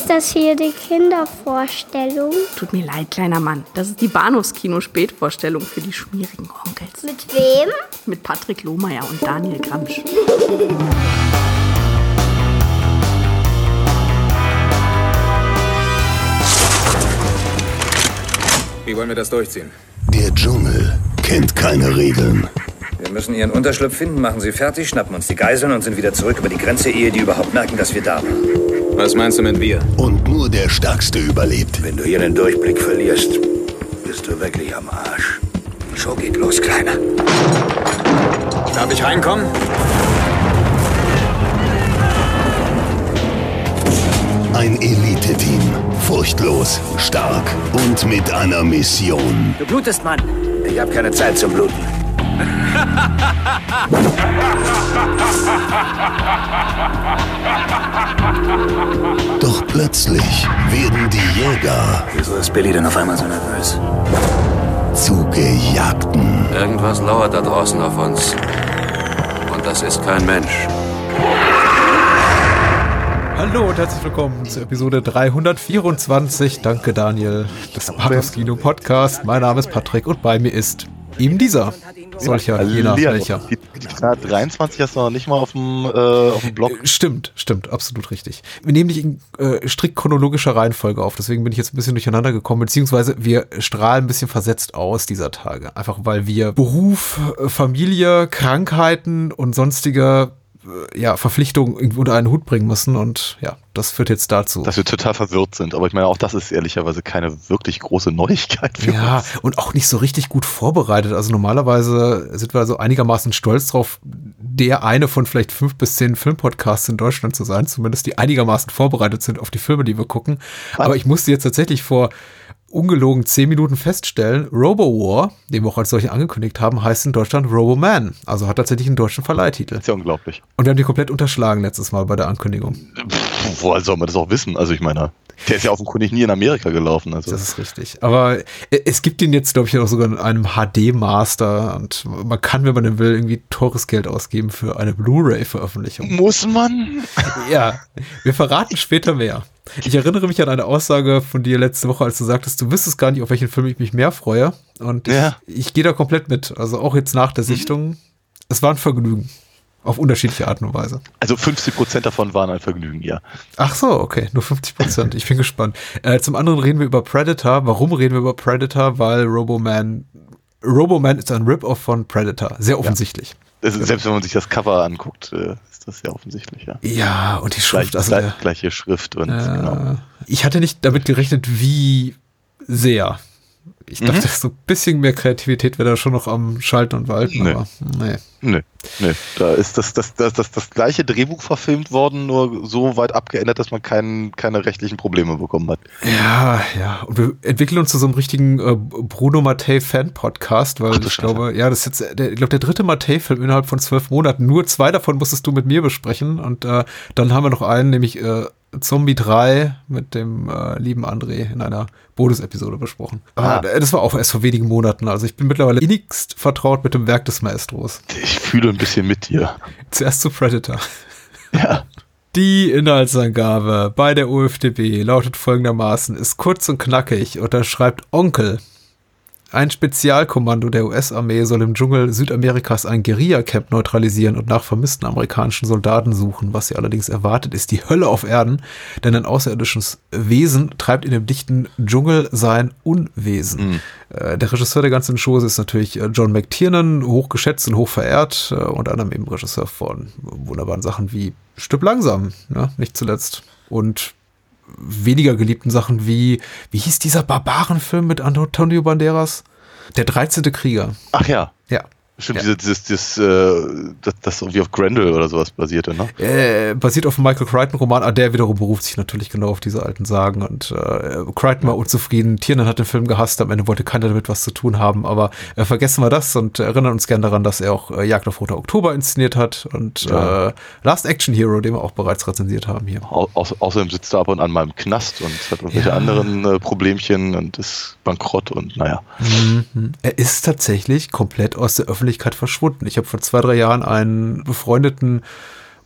Ist das hier die Kindervorstellung? Tut mir leid, kleiner Mann. Das ist die Bahnhofskino-Spätvorstellung für die schmierigen Onkels. Mit wem? Mit Patrick Lohmeier und Daniel Gramsch. Wie wollen wir das durchziehen? Der Dschungel kennt keine Regeln. Wir müssen ihren Unterschlupf finden, machen sie fertig, schnappen uns die Geiseln und sind wieder zurück über die Grenze, ehe die überhaupt merken, dass wir da waren. Was meinst du mit wir? Und nur der Stärkste überlebt. Wenn du hier den Durchblick verlierst, bist du wirklich am Arsch. Show geht los, Kleiner. Darf ich reinkommen? Ein Elite-Team. Furchtlos, stark und mit einer Mission. Du blutest, Mann. Ich habe keine Zeit zum Bluten. Doch plötzlich werden die Jäger Wieso ist Billy denn auf einmal so nervös? zu Gejagten. Irgendwas lauert da draußen auf uns. Und das ist kein Mensch. Hallo und herzlich willkommen zur Episode 324. Danke, Daniel, des Bahnhofskino Podcast. Mein Name ist Patrick und bei mir ist eben dieser. Solcher, jener, welcher. Die, die Zahl 23 hast du noch nicht mal auf dem, äh, auf dem Blog. Stimmt, stimmt, absolut richtig. Wir nehmen dich in äh, strikt chronologischer Reihenfolge auf, deswegen bin ich jetzt ein bisschen durcheinander gekommen, beziehungsweise wir strahlen ein bisschen versetzt aus dieser Tage. Einfach weil wir Beruf, äh, Familie, Krankheiten und sonstige ja, Verpflichtungen irgendwo unter einen Hut bringen müssen und ja, das führt jetzt dazu. Dass wir total verwirrt sind. Aber ich meine, auch das ist ehrlicherweise keine wirklich große Neuigkeit für Ja, uns. und auch nicht so richtig gut vorbereitet. Also normalerweise sind wir so einigermaßen stolz drauf, der eine von vielleicht fünf bis zehn Filmpodcasts in Deutschland zu sein, zumindest die einigermaßen vorbereitet sind auf die Filme, die wir gucken. Aber ich musste jetzt tatsächlich vor ungelogen zehn Minuten feststellen, Robo-War, den wir auch als solche angekündigt haben, heißt in Deutschland Robo-Man. Also hat tatsächlich einen deutschen Verleihtitel. Das ist ja unglaublich. Und wir haben die komplett unterschlagen letztes Mal bei der Ankündigung. Pff, woher soll man das auch wissen? Also ich meine, der ist ja offenkundig nie in Amerika gelaufen. Also Das ist richtig. Aber äh, es gibt ihn jetzt, glaube ich, auch sogar in einem HD-Master und man kann, wenn man denn will, irgendwie teures Geld ausgeben für eine Blu-ray-Veröffentlichung. muss man? Ja, wir verraten später mehr. Ich erinnere mich an eine Aussage von dir letzte Woche, als du sagtest, du wüsstest gar nicht, auf welchen Film ich mich mehr freue. Und Ja. ich, ich gehe da komplett mit. Also auch jetzt nach der Sichtung. Es war ein Vergnügen. Auf unterschiedliche Arten und Weise. Also 50 Prozent davon waren ein Vergnügen, ja. Ach so, okay, nur 50 Prozent. Ich bin gespannt. Äh, zum anderen reden wir über Predator. Warum reden wir über Predator? Weil Roboman, Roboman ist ein Rip-Off von Predator. Sehr offensichtlich. Das ist, selbst wenn man sich das Cover anguckt, äh, ist das ja offensichtlich, ja. Ja, und die Gleich, Schrift, also gleich, gleiche Schrift und äh, genau. ich hatte nicht damit gerechnet, wie sehr. Ich dachte, so ein bisschen mehr Kreativität wäre da schon noch am Schalten und Walten, Nee. aber nee. Nö, nö. Da ist das, das, das, das, das gleiche Drehbuch verfilmt worden, nur so weit abgeändert, dass man kein, keine rechtlichen Probleme bekommen hat. Ja, ja. Und wir entwickeln uns zu so einem richtigen äh, Bruno Mattei-Fan-Podcast, weil Ach ich Scheiße. glaube, ja, das ist jetzt, der, ich glaube, der dritte Mattei-Film innerhalb von zwölf Monaten. Nur zwei davon musstest du mit mir besprechen. Und äh, dann haben wir noch einen, nämlich äh, Zombie 3 mit dem äh, lieben André in einer Bonus-Episode besprochen. Ah. Aber äh, das war auch erst vor wenigen Monaten. Also ich bin mittlerweile innigst vertraut mit dem Werk des Maestros. Ich fühle ein bisschen mit dir. Zuerst zu Predator. Ja. Die Inhaltsangabe bei der UFDB lautet folgendermaßen, ist kurz und knackig und da schreibt Onkel. Ein Spezialkommando der US-Armee soll im Dschungel Südamerikas ein Guerilla-Camp neutralisieren und nach vermissten amerikanischen Soldaten suchen. Was sie allerdings erwartet, ist die Hölle auf Erden, denn ein außerirdisches Wesen treibt in dem dichten Dschungel sein Unwesen. Äh, Der Regisseur der ganzen Show ist natürlich äh, John McTiernan, hochgeschätzt und hochverehrt, äh, unter anderem eben Regisseur von wunderbaren Sachen wie Stück langsam, ne? nicht zuletzt. Und weniger geliebten Sachen wie, wie hieß dieser Barbarenfilm mit Antonio Banderas? Der 13. Krieger. Ach ja. Ja. Stimmt, Ja. dieses, dieses, äh, das, das irgendwie auf Grendel oder sowas basierte, ne? Äh, basiert auf einem Michael Crichton-Roman, ah, der wiederum beruft sich natürlich genau auf diese alten Sagen. Und äh, Crichton war unzufrieden, Tiernan hat den Film gehasst, am Ende wollte keiner damit was zu tun haben, aber äh, vergessen wir das und erinnern uns gern daran, dass er auch äh, Jagd auf Roter Oktober inszeniert hat und Ja. äh, Last Action Hero, den wir auch bereits rezensiert haben hier. Au au außerdem sitzt er ab und an mal im Knast und hat irgendwelche Ja. anderen äh, Problemchen und ist bankrott und naja. Mhm. Er ist tatsächlich komplett aus der Öffentlichkeit verschwunden. Ich habe vor zwei, drei Jahren einen befreundeten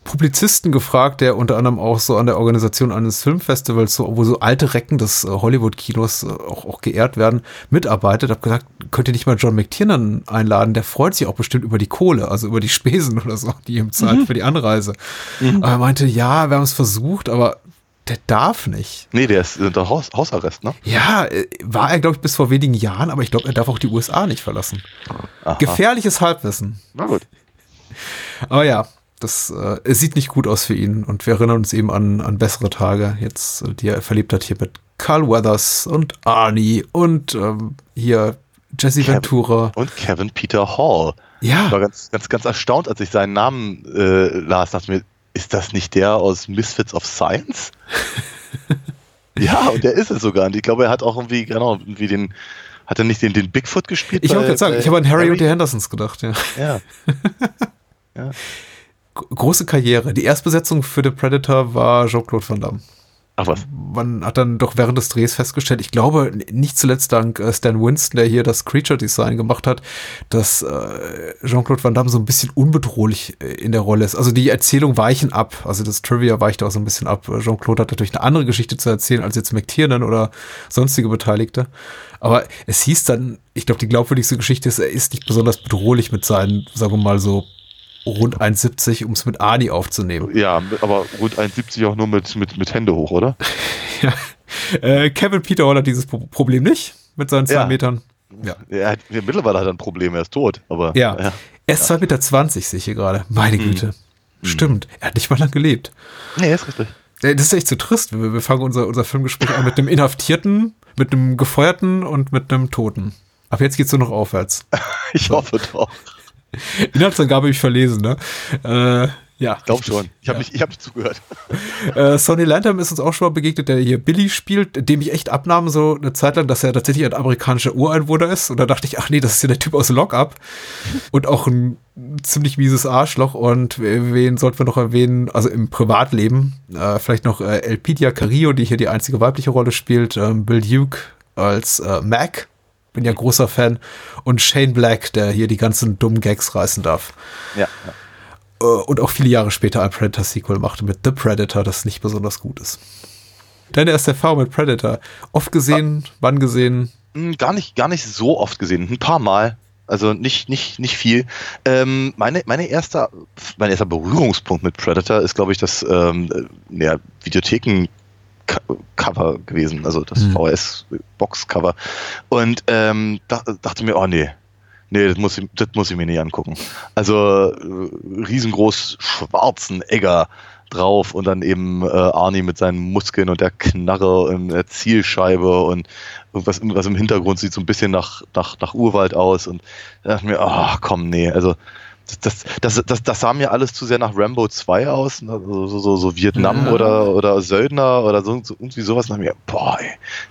Publizisten gefragt, der unter anderem auch so an der Organisation eines Filmfestivals, so, wo so alte Recken des äh, Hollywood-Kinos äh, auch, auch geehrt werden, mitarbeitet. Hab gesagt, könnt ihr nicht mal John McTiernan einladen? Der freut sich auch bestimmt über die Kohle, also über die Spesen oder so, die ihm zahlt Mhm. für die Anreise. Aber er meinte, ja, wir haben es versucht, aber der darf nicht. Nee, der ist unter Haus, Hausarrest, ne? Ja, äh, war er, glaube ich, bis vor wenigen Jahren, aber ich glaube, er darf auch die USA nicht verlassen. Aha. Gefährliches Halbwissen. Na gut. Aber ja, das äh, sieht nicht gut aus für ihn und wir erinnern uns eben an, an bessere Tage, jetzt, äh, die er verlebt hat hier mit Carl Weathers und Arnie und ähm, hier Jesse Kevin. Ventura. Und Kevin Peter Hall. Ich war Ja, ganz, ganz, ganz erstaunt, als ich seinen Namen äh, las. Dachte mir, ist das nicht der aus Misfits of Science? ja, und der ist es sogar. Und ich glaube, er hat auch irgendwie, genau, irgendwie den, hat er nicht den, den Bigfoot gespielt? ich wollte gerade sagen, ich habe an Harry, und die Hendersons gedacht, ja. Ja. G- Große Karriere. Die Erstbesetzung für The Predator war Jean-Claude Van Damme. Ach was. Man hat dann doch während des Drehs festgestellt, ich glaube, nicht zuletzt dank äh, Stan Winston, der hier das Creature Design gemacht hat, dass äh, Jean-Claude Van Damme so ein bisschen unbedrohlich äh, in der Rolle ist. Also die Erzählung weichen ab. Also das Trivia weicht auch so ein bisschen ab. Jean-Claude hat natürlich eine andere Geschichte zu erzählen als jetzt McTiernan oder sonstige Beteiligte. Aber es hieß dann, ich glaube, die glaubwürdigste Geschichte ist, er ist nicht besonders bedrohlich mit seinen, sagen wir mal so, rund 1,70, um es mit Ani aufzunehmen. Ja, aber rund 1,70 auch nur mit, mit, mit Hände hoch, oder? Ja. Äh, Kevin Peter Hall hat dieses Pro Problem nicht mit seinen zwei Ja. Metern. Ja. Er hat, mittlerweile hat er ein Problem, er ist tot. Aber Ja. Er ist 2,20 Meter, sehe ich hier gerade. Meine Güte. Stimmt. Er hat nicht mal lang gelebt. Nee, ist richtig. Äh, Das ist echt so trist. Wir, wir fangen unser, unser Filmgespräch an mit einem Inhaftierten, mit einem Gefeuerten und mit einem Toten. Ab jetzt geht's nur noch aufwärts. Ich hoffe doch. Inhaltsangabe habe ich verlesen, ne? Äh, ja. Glaub schon. Ich habe Ja. nicht, ich hab nicht zugehört. Äh, Sonny Landham ist uns auch schon mal begegnet, der hier Billy spielt, dem ich echt abnahm, so eine Zeit lang, dass er tatsächlich ein amerikanischer Ureinwohner ist. Und da dachte ich, ach nee, das ist ja der Typ aus Lockup. Und auch ein ziemlich mieses Arschloch. Und wen sollten wir noch erwähnen? Also im Privatleben, äh, vielleicht noch äh, Elpidia Carrillo, die hier die einzige weibliche Rolle spielt. Ähm, Bill Duke als äh, Mac. Bin ja großer Fan. Und Shane Black, der hier die ganzen dummen Gags reißen darf Ja. äh, und auch viele Jahre später ein Predator-Sequel machte mit The Predator, das nicht besonders gut ist. Deine erste Erfahrung mit Predator? Oft gesehen, wann gesehen? Hm, Gar nicht, gar nicht so oft gesehen. Ein paar Mal. Also nicht, nicht, nicht viel. Ähm, meine, meine erste, mein erster Berührungspunkt mit Predator ist, glaube ich, das ähm, äh, ja, Videotheken-Cover gewesen, also das Hm. VHS-Box-Cover. Und ähm, da, dachte mir, oh nee, nee, das muss, ich, das muss ich mir nicht angucken. Also äh, riesengroß schwarzen Egger drauf und dann eben äh, Arnie mit seinen Muskeln und der Knarre und der Zielscheibe und irgendwas, irgendwas im Hintergrund sieht so ein bisschen nach, nach, nach Urwald aus und da dachte mir, ach komm, nee, also das, das, das, das sah mir alles zu sehr nach Rambo 2 aus, ne? so, so, so, so Vietnam Ja. oder, oder Söldner oder so, so irgendwie sowas. Und mir, boah, ey,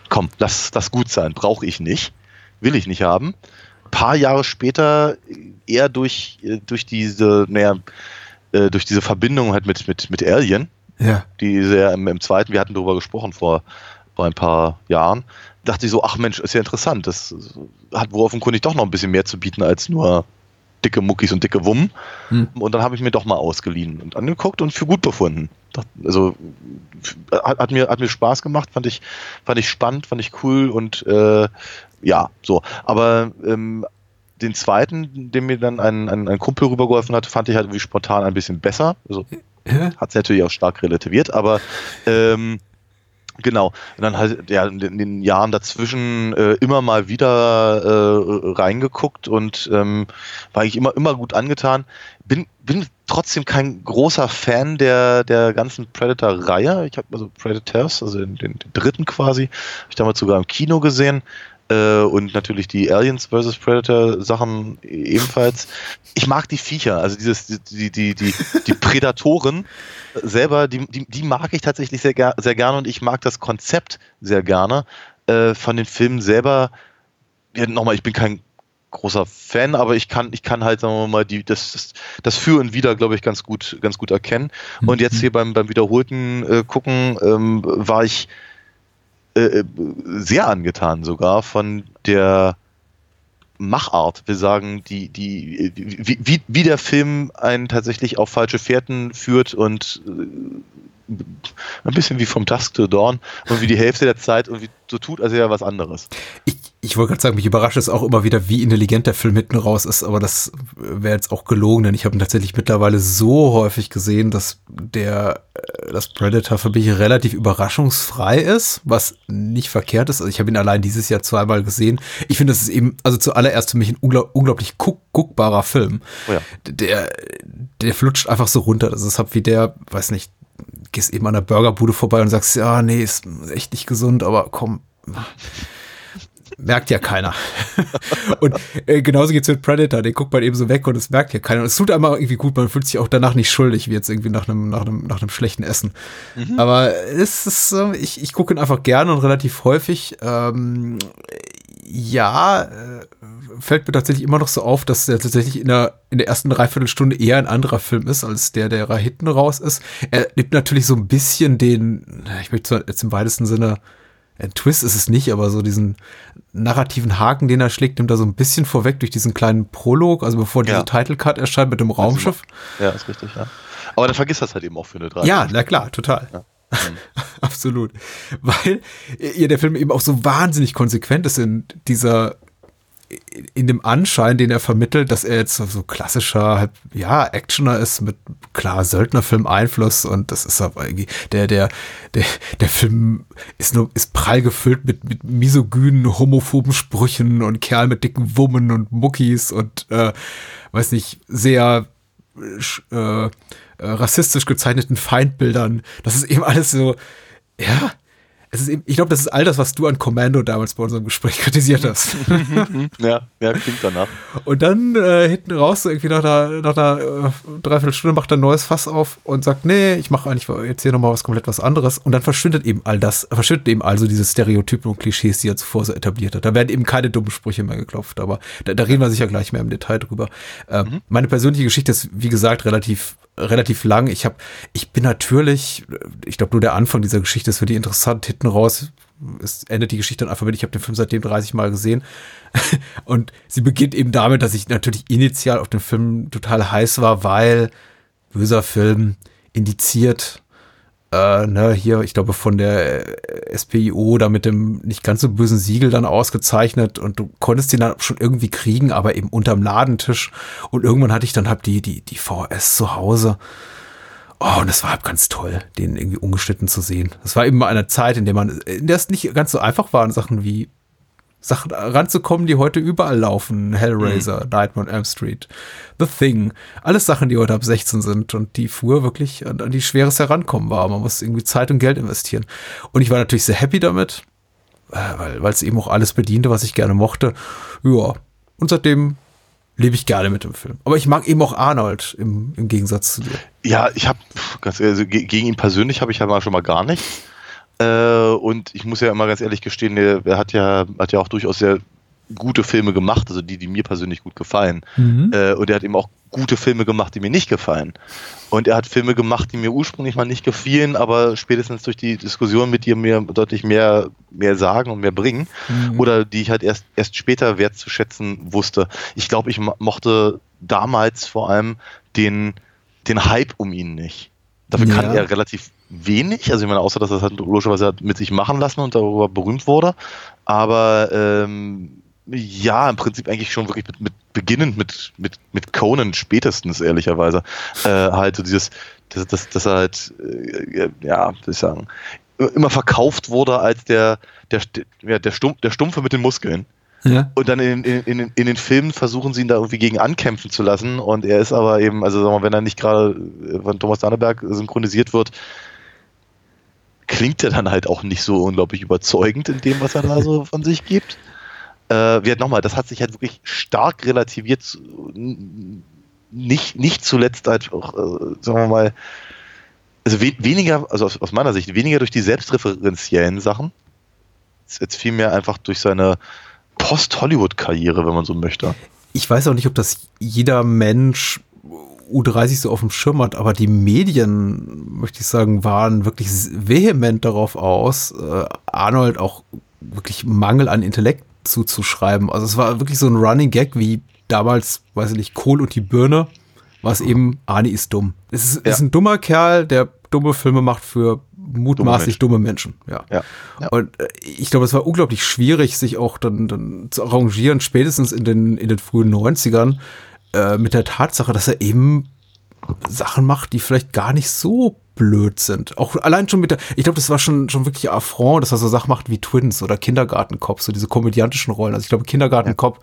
komm, lass das gut sein, brauche ich nicht, will ich nicht haben. paar Jahre später eher durch, äh, durch diese, naja, äh, durch diese Verbindung halt mit, mit, mit Alien, Ja. die sehr im, im zweiten, wir hatten darüber gesprochen vor, vor ein paar Jahren, dachte ich so, ach Mensch, ist ja interessant. Das hat wohl offenkundig doch noch ein bisschen mehr zu bieten als nur dicke Muckis und dicke Wummen. Hm. Und dann habe ich mir doch mal ausgeliehen und angeguckt und für gut befunden. Also hat, hat, mir, hat mir Spaß gemacht, fand ich, fand ich spannend, fand ich cool und äh, ja, so. Aber ähm, den zweiten, den mir dann ein, ein, ein Kumpel rübergeholfen hat, fand ich halt irgendwie spontan ein bisschen besser. Also hat es natürlich auch stark relativiert, aber ähm, genau. Und dann halt ja, in den- Jahren dazwischen äh, immer mal wieder äh, reingeguckt und ähm, war ich immer, immer gut angetan. Bin, bin trotzdem kein großer Fan der, der ganzen Predator-Reihe. Ich habe also Predators, also den, den, den dritten quasi, habe ich damals sogar im Kino gesehen. Äh, und natürlich die Aliens vs. Predator Sachen ebenfalls. Ich mag die Viecher, also dieses, die, die, die, die Prädatoren selber, die, die, die mag ich tatsächlich sehr, sehr gerne und ich mag das Konzept sehr gerne. Äh, von den Filmen selber, ja, nochmal, ich bin kein großer Fan, aber ich kann, ich kann halt, sagen wir mal, die, das, das, das Für und Wider, glaube ich, ganz gut, ganz gut erkennen. Und jetzt hier beim, beim wiederholten äh, Gucken ähm, war ich äh, sehr angetan sogar von der Machart. Wir sagen, die, die, wie, wie, wie der Film einen tatsächlich auf falsche Fährten führt und äh, ein bisschen wie vom Dusk to Dawn und wie die Hälfte der Zeit irgendwie so tut, als wäre was anderes. Ich, ich wollte gerade sagen, mich überrascht es auch immer wieder, wie intelligent der Film hinten raus ist, aber das wäre jetzt auch gelogen, denn ich habe ihn tatsächlich mittlerweile so häufig gesehen, dass der äh, das Predator für mich relativ überraschungsfrei ist, was nicht verkehrt ist. Also ich habe ihn allein dieses Jahr zweimal gesehen. Ich finde, das ist eben, also zuallererst für mich ein unglaub, unglaublich guck, guckbarer Film. Oh ja. Der, der flutscht einfach so runter. Das ist halt wie der, weiß nicht, gehst eben an der Burgerbude vorbei und sagst, ja, nee, ist echt nicht gesund, aber komm, merkt ja keiner. und äh, genauso geht's mit Predator, den guckt man eben so weg und es merkt ja keiner. Und es tut einmal irgendwie gut, man fühlt sich auch danach nicht schuldig, wie jetzt irgendwie nach einem, nach einem, nach einem schlechten Essen. Mhm. Aber es ist, äh, ich, ich gucke ihn einfach gerne und relativ häufig. Ähm, ja, äh, fällt mir tatsächlich immer noch so auf, dass er tatsächlich in der, in der ersten Dreiviertelstunde eher ein anderer Film ist, als der, der hinten raus ist. Er nimmt natürlich so ein bisschen den, ich möchte jetzt im weitesten Sinne ein Twist ist es nicht, aber so diesen narrativen Haken, den er schlägt, nimmt er so ein bisschen vorweg durch diesen kleinen Prolog, also bevor dieser ja. Title Cut erscheint mit dem Raumschiff. Ja, ist richtig, ja. Aber dann vergisst das halt eben auch für eine drei. Ja, na klar, total. Ja. Mhm. Absolut. Weil ja, der Film eben auch so wahnsinnig konsequent ist in dieser in dem Anschein, den er vermittelt, dass er jetzt so klassischer, ja, Actioner ist mit klar Söldnerfilm-Einfluss und das ist aber irgendwie, der, der, der, der Film ist nur, ist prall gefüllt mit, mit misogynen, homophoben Sprüchen und Kerl mit dicken Wummen und Muckis und, äh, weiß nicht, sehr, äh, äh, rassistisch gezeichneten Feindbildern. Das ist eben alles so, ja, ist eben, ich glaube, das ist all das, was du an Commando damals bei unserem Gespräch kritisiert hast. ja, ja, klingt danach. Und dann äh, hinten raus, so irgendwie nach einer, nach einer äh, Dreiviertelstunde macht er ein neues Fass auf und sagt, nee, ich mache eigentlich jetzt hier nochmal was komplett was anderes. Und dann verschwindet eben all das, verschwindet eben also diese Stereotypen und Klischees, die er zuvor so etabliert hat. Da werden eben keine dummen Sprüche mehr geklopft, aber da, da reden wir sicher gleich mehr im Detail drüber. Ähm, mhm. Meine persönliche Geschichte ist, wie gesagt, relativ relativ lang. Ich habe, ich bin natürlich, ich glaube nur der Anfang dieser Geschichte ist für die interessant. Hinten raus es endet die Geschichte dann einfach mit, ich habe den Film seitdem 30 Mal gesehen. Und sie beginnt eben damit, dass ich natürlich initial auf den Film total heiß war, weil böser Film indiziert, äh, ne, hier, ich glaube, von der äh, SPIO da mit dem nicht ganz so bösen Siegel dann ausgezeichnet und du konntest den dann schon irgendwie kriegen, aber eben unterm Ladentisch. Und irgendwann hatte ich dann halt die, die, die VS zu Hause. Oh, und es war halt ganz toll, den irgendwie ungeschnitten zu sehen. Das war eben mal eine Zeit, in der man, in der es nicht ganz so einfach war, Sachen wie Sachen ranzukommen, die heute überall laufen. Hellraiser, mhm. Nightmare on Elm Street, The Thing. Alles Sachen, die heute ab 16 sind und die früher wirklich an, an die schweres Herankommen war. Man muss irgendwie Zeit und Geld investieren. Und ich war natürlich sehr happy damit, äh, weil es eben auch alles bediente, was ich gerne mochte. Ja, und seitdem lebe ich gerne mit dem Film. Aber ich mag eben auch Arnold im, im Gegensatz zu dir. Ja, ich habe, also gegen ihn persönlich habe ich ja mal schon mal gar nichts. Äh, und ich muss ja immer ganz ehrlich gestehen, er, hat ja, hat ja auch durchaus sehr gute Filme gemacht, also die, die mir persönlich gut gefallen. Mhm. Äh, und er hat eben auch gute Filme gemacht, die mir nicht gefallen. Und er hat Filme gemacht, die mir ursprünglich mal nicht gefielen, aber spätestens durch die Diskussion mit dir mir deutlich mehr, mehr sagen und mehr bringen. Mhm. Oder die ich halt erst, erst später wertzuschätzen wusste. Ich glaube, ich mochte damals vor allem den, den Hype um ihn nicht. Dafür ja. kann er relativ wenig. Also ich meine, außer dass er es halt logischerweise hat mit sich machen lassen und darüber berühmt wurde. Aber ähm, ja, im Prinzip eigentlich schon wirklich mit, mit beginnend mit, mit, mit Conan spätestens, ehrlicherweise. Äh, halt so dieses, dass, dass, dass er halt, äh, ja, wie ich sagen, immer verkauft wurde als der, der, der, der, Stumpf, der Stumpfe mit den Muskeln. Ja. Und dann in, in, in, in, den Filmen versuchen sie ihn da irgendwie gegen ankämpfen zu lassen. Und er ist aber eben, also sagen wir, wenn er nicht gerade von Thomas Danneberg synchronisiert wird, klingt er dann halt auch nicht so unglaublich überzeugend in dem, was er da so von sich gibt. Äh, wird nochmal, das hat sich halt wirklich stark relativiert, nicht, nicht zuletzt halt auch, äh, sagen wir mal, also we weniger, also aus, aus, meiner Sicht, weniger durch die selbstreferenziellen Sachen, jetzt vielmehr einfach durch seine Post-Hollywood-Karriere, wenn man so möchte. Ich weiß auch nicht, ob das jeder Mensch U30 so auf dem Schirm hat, aber die Medien, möchte ich sagen, waren wirklich vehement darauf aus, äh, Arnold auch wirklich Mangel an Intellekt zuzuschreiben. Also es war wirklich so ein Running Gag wie damals, weiß ich nicht, Kohl und die Birne, was eben Arnie ist dumm. Es ist, Ja. ist ein dummer Kerl, der dumme Filme macht für mutmaßlich dumme Menschen. Ja. Ja. ja. Und äh, ich glaube, es war unglaublich schwierig, sich auch dann, dann zu arrangieren, spätestens in den, in den frühen 90ern, äh, mit der Tatsache, dass er eben Sachen macht, die vielleicht gar nicht so blöd sind. Auch allein schon mit der, ich glaube, das war schon, schon wirklich Affront, dass er so Sachen macht wie Twins oder Kindergartenkopf, so diese komödiantischen Rollen. Also ich glaube, Kindergartenkopf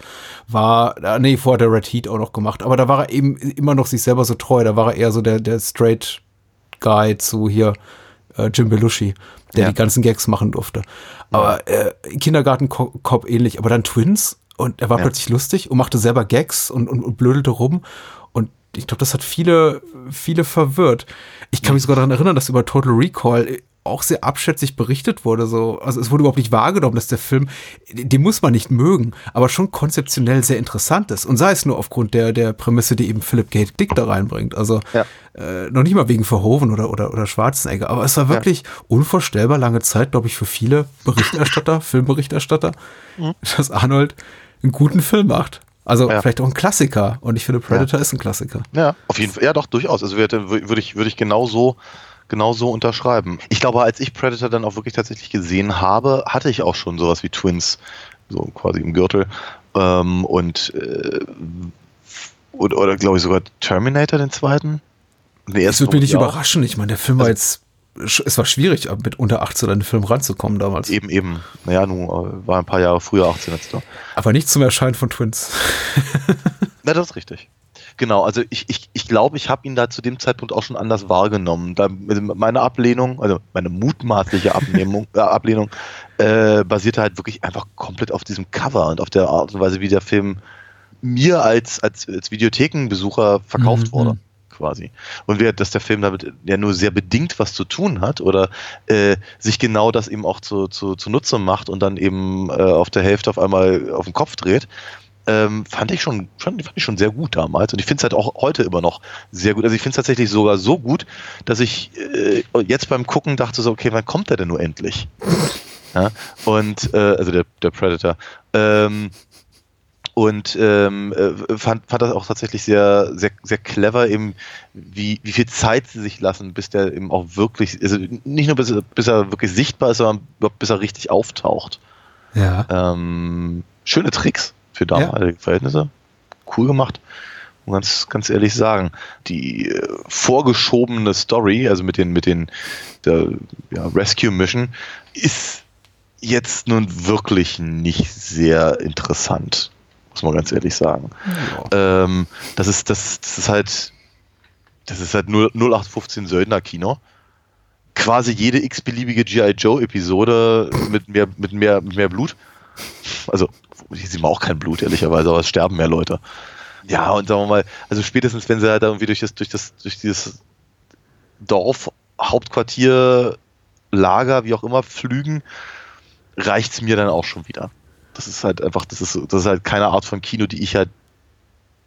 war, äh, nee, vorher der Red Heat auch noch gemacht, aber da war er eben immer noch sich selber so treu, da war er eher so der, der straight Guy zu hier äh, Jim Belushi, der Ja. die ganzen Gags machen durfte. Aber äh, Kindergartenkopf ähnlich, aber dann Twins und er war Ja. plötzlich lustig und machte selber Gags und, und, und blödelte rum und ich glaube, das hat viele, viele verwirrt. Ich kann mich sogar daran erinnern, dass über Total Recall auch sehr abschätzig berichtet wurde. So, also es wurde überhaupt nicht wahrgenommen, dass der Film, den muss man nicht mögen, aber schon konzeptionell sehr interessant ist. Und sei es nur aufgrund der, der Prämisse, die eben Philip K. Dick da reinbringt. Also Ja. äh, noch nicht mal wegen Verhoeven oder, oder, oder Schwarzenegger, aber es war wirklich unvorstellbar lange Zeit, glaube ich, für viele Berichterstatter, Filmberichterstatter, dass Arnold einen guten Film macht. Also Ja. vielleicht auch ein Klassiker. Und ich finde, Predator ist ein Klassiker. Ja, auf jeden Fall. Ja, doch, durchaus. Also würde würde ich, würde ich genau so, genau so unterschreiben. Ich glaube, als ich Predator dann auch wirklich tatsächlich gesehen habe, hatte ich auch schon sowas wie Twins, so quasi im Gürtel. Ähm, und äh, oder, oder glaube ich sogar Terminator, den zweiten. Nee, Es würde mich nicht ja, überraschen. Ich meine, der Film war Also- jetzt, es war schwierig, mit unter 18 an den Film ranzukommen damals. Eben, eben. Naja, nun äh, war ein paar Jahre früher 18 als da. Aber nicht zum Erscheinen von Twins. Na, das ist richtig. Genau, also ich, ich, ich glaube, ich habe ihn da zu dem Zeitpunkt auch schon anders wahrgenommen. Da, also meine Ablehnung, also meine mutmaßliche Abnehmung, äh, Ablehnung, äh, basierte halt wirklich einfach komplett auf diesem Cover und auf der Art und Weise, wie der Film mir als, als, als Videothekenbesucher verkauft Mhm. wurde, quasi. Und wir, dass der Film damit ja nur sehr bedingt was zu tun hat oder äh, sich genau das eben auch zu, zu, zunutze macht und dann eben äh, auf der Hälfte auf einmal auf den Kopf dreht ähm, fand ich schon, fand, fand ich schon sehr gut damals. Und ich finde es halt auch heute immer noch sehr gut. Also ich finde es tatsächlich sogar so gut, dass ich äh, jetzt beim Gucken dachte so, okay, wann kommt der denn nur endlich? Ja? Und äh, also der, der Predator. Ähm, und ähm, äh, fand, fand das auch tatsächlich sehr, sehr, sehr clever, eben wie, wie viel Zeit sie sich lassen, bis der eben auch wirklich, also nicht nur bis, er- bis er wirklich sichtbar ist, sondern bis er richtig auftaucht. Ja. Ähm, schöne Tricks für damalige Verhältnisse. Cool gemacht. Und ganz, ganz ehrlich sagen, die äh, vorgeschobene Story, also mit den, mit den der, ja, Rescue Mission, ist jetzt nun wirklich nicht sehr interessant. Muss man ganz ehrlich sagen. Ähm, das ist, das, das ist halt, das ist halt 0, 0815 Söldner-Kino. Quasi jede x-beliebige G.I. Joe-Episode mit mehr, mit, mehr, mit mehr Blut. Also, hier sieht man auch kein Blut, ehrlicherweise, aber es sterben mehr Leute. Ja, und sagen wir mal, also spätestens, wenn sie halt irgendwie durch das, durch das, durch dieses Dorf, Hauptquartier, Lager, wie auch immer, flügen, reicht's mir dann auch schon wieder. Das ist halt einfach, das ist, das ist halt keine Art von Kino, die ich halt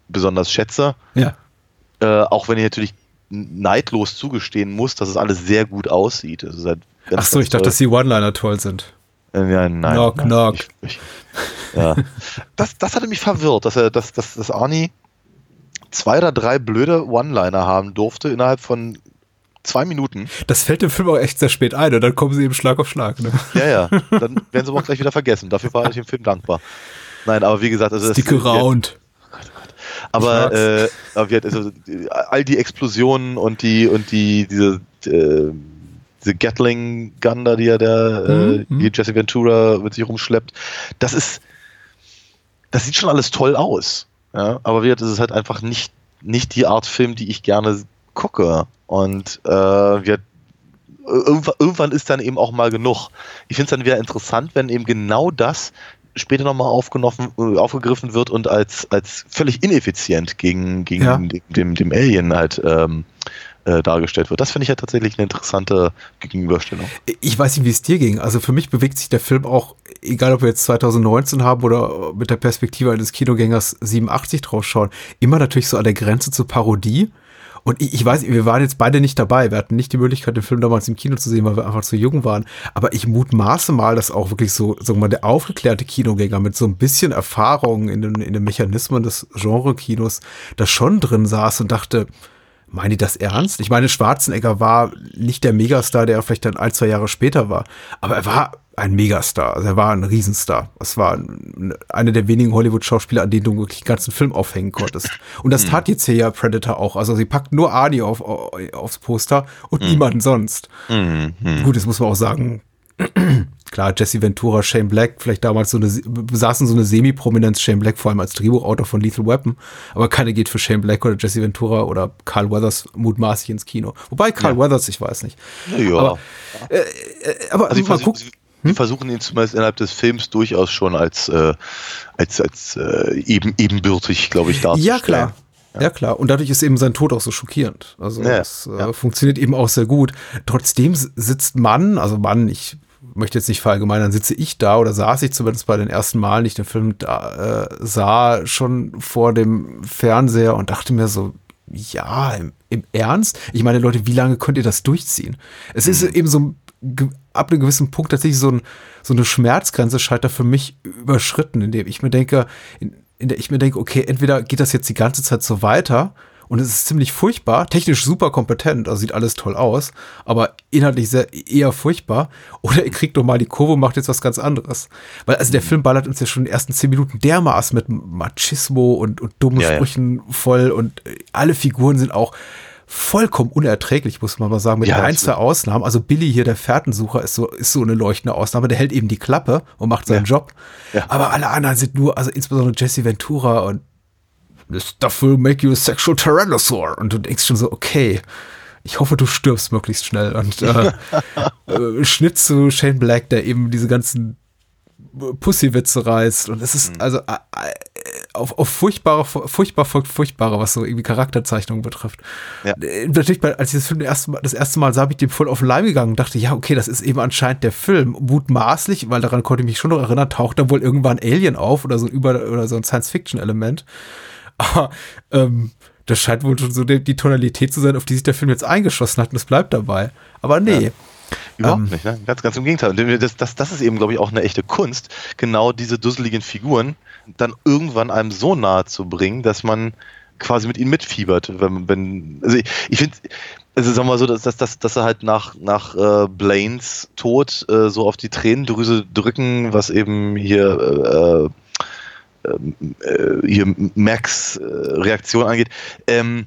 besonders schätze. Ja. Äh, auch wenn ich natürlich neidlos zugestehen muss, dass es alles sehr gut aussieht. Es halt Ach so, ich dachte, dass die One-Liner toll sind. Äh, Ja, nein, Knock, nein, knock. Ich, ich, ja. das, das hatte mich verwirrt, dass er, dass, dass, dass Arnie zwei oder drei blöde One-Liner haben durfte innerhalb von zwei Minuten. Das fällt dem Film auch echt sehr spät ein und dann kommen sie eben Schlag auf Schlag. Ne? Ja, ja. Dann werden sie aber auch gleich wieder vergessen. Dafür war ich dem Film dankbar. Nein, aber wie gesagt, also das- Stick around. Aber, Ich äh, aber wir, also, all die Explosionen und die und die diese äh, diese Gatling Gun da, die ja der äh, Mhm, die Jesse Ventura mit sich rumschleppt, das ist das sieht schon alles toll aus. Ja, aber wie gesagt, das ist halt einfach nicht nicht die Art Film, die ich gerne gucke und äh, wir irgendwann, irgendwann ist dann eben auch mal genug. Ich finde es dann wieder interessant, wenn eben genau das später nochmal äh, aufgegriffen wird und als, als völlig ineffizient gegen, gegen Ja. dem, dem, Alien halt ähm, äh, dargestellt wird. Das finde ich ja tatsächlich eine interessante Gegenüberstellung. Ich weiß nicht, wie es dir ging. Also für mich bewegt sich der Film auch, egal ob wir jetzt 2019 haben oder mit der Perspektive eines Kinogängers 87 drauf schauen, immer natürlich so an der Grenze zur Parodie. Und ich, ich weiß, wir waren jetzt beide nicht dabei. Wir hatten nicht die Möglichkeit, den Film damals im Kino zu sehen, weil wir einfach zu jung waren. Aber ich mutmaße mal, dass auch wirklich so, sagen wir mal, der aufgeklärte Kinogänger mit so ein bisschen Erfahrung in den, in den Mechanismen des Genre-Kinos da schon drin saß und dachte, Meinen die das ernst? Ich meine, Schwarzenegger war nicht der Megastar, der er vielleicht dann ein, zwei Jahre später war. Aber er war ein Megastar. Also er war ein Riesenstar. Es war einer der wenigen Hollywood-Schauspieler, an denen du wirklich den ganzen Film aufhängen konntest. Und das tat jetzt hier ja Predator auch. Also sie packt nur Arnie auf, aufs Poster und niemanden sonst. Gut, das muss man auch sagen. Klar, Jesse Ventura, Shane Black, vielleicht damals so eine, besaßen so eine Semi-Prominenz, Shane Black vor allem als Drehbuchautor von Lethal Weapon, aber keiner geht für Shane Black oder Jesse Ventura oder Carl Weathers mutmaßlich ins Kino. Wobei Carl ja. Weathers, ich weiß nicht. Ja. Aber, äh, äh, aber also mal gucken. Hm? versuchen ihn zumindest innerhalb des Films durchaus schon als, äh, als, als äh, eben, ebenbürtig, glaube ich, darzustellen. Ja, klar. Ja. ja. klar. Und dadurch ist eben sein Tod auch so schockierend. Also ja, das äh, ja. funktioniert eben auch sehr gut. Trotzdem sitzt Mann, also Mann, ich möchte jetzt nicht verallgemeinern, sitze ich da oder saß ich zumindest bei den ersten Malen, die ich den Film da, äh, sah, schon vor dem Fernseher und dachte mir so, ja, im, im, Ernst? Ich meine, Leute, wie lange könnt ihr das durchziehen? Es ist mhm. eben so ab einem gewissen Punkt tatsächlich so, ein, so eine Schmerzgrenze scheitert für mich überschritten, indem ich mir denke, in, in der ich mir denke, okay, entweder geht das jetzt die ganze Zeit so weiter und es ist ziemlich furchtbar, technisch super kompetent, also sieht alles toll aus, aber inhaltlich sehr eher furchtbar. Oder ihr kriegt doch mal die Kurve und macht jetzt was ganz anderes. Weil also der mhm. Film ballert uns ja schon in den ersten zehn Minuten dermaßen mit Machismo und, und dummen ja, Sprüchen ja. voll und alle Figuren sind auch vollkommen unerträglich, muss man mal sagen, mit ja, ein, zwei Ausnahmen. Also Billy hier, der Fährtensucher, ist so, ist so eine leuchtende Ausnahme. Der hält eben die Klappe und macht seinen ja. Job. Ja. Aber alle anderen sind nur, also insbesondere Jesse Ventura und this stuff will make you a sexual tyrannosaur. Und du denkst schon so, okay, ich hoffe, du stirbst möglichst schnell. Und äh, äh, Schnitt zu Shane Black, der eben diese ganzen Pussywitze reißt. Und es ist mhm. also äh, äh, auf, auf furchtbare, furchtbar folgt furchtbare, was so irgendwie Charakterzeichnung betrifft. Ja. Äh, natürlich, als ich das Film das erste Mal, das erste Mal sah, bin ich dem voll auf den Leim gegangen und dachte, ja, okay, das ist eben anscheinend der Film. Mutmaßlich, weil daran konnte ich mich schon noch erinnern, taucht da wohl irgendwann Alien auf oder so ein Über- oder so ein Science-Fiction-Element. Aber ähm, das scheint wohl schon so die, die, Tonalität zu sein, auf die sich der Film jetzt eingeschossen hat und es bleibt dabei. Aber nee. Ja. Überhaupt ähm, nicht, ne? Ganz, ganz im Gegenteil. Das, das, das ist eben, glaube ich, auch eine echte Kunst, genau diese dusseligen Figuren dann irgendwann einem so nahe zu bringen, dass man quasi mit ihnen mitfiebert. Wenn, wenn, also ich, ich finde, also sagen wir mal so, dass, dass, dass, dass er halt nach, nach äh, Blaines Tod äh, so auf die Tränendrüse drücken, was eben hier, äh, äh, hier Max äh, Reaktion angeht. Ähm,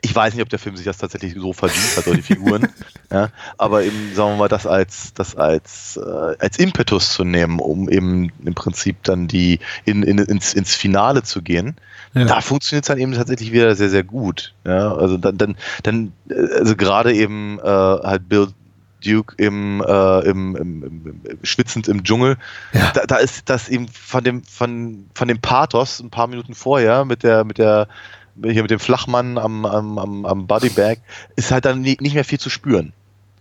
ich weiß nicht, ob der Film sich das tatsächlich so verdient hat, oder die Figuren. ja, aber eben, sagen wir mal, das als, das als, äh, als Impetus zu nehmen, um eben im Prinzip dann die in, in, ins, ins Finale zu gehen. Ja. Da funktioniert es dann eben tatsächlich wieder sehr, sehr gut. Ja, also dann, dann, dann also gerade eben äh, halt Bill Duke im, äh, im, im, im, schwitzend im Dschungel. Ja. Da, da, ist das eben von dem, von, von dem Pathos ein paar Minuten vorher mit der, mit der hier mit dem Flachmann am, am, am, am Bodybag, ist halt dann nicht mehr viel zu spüren.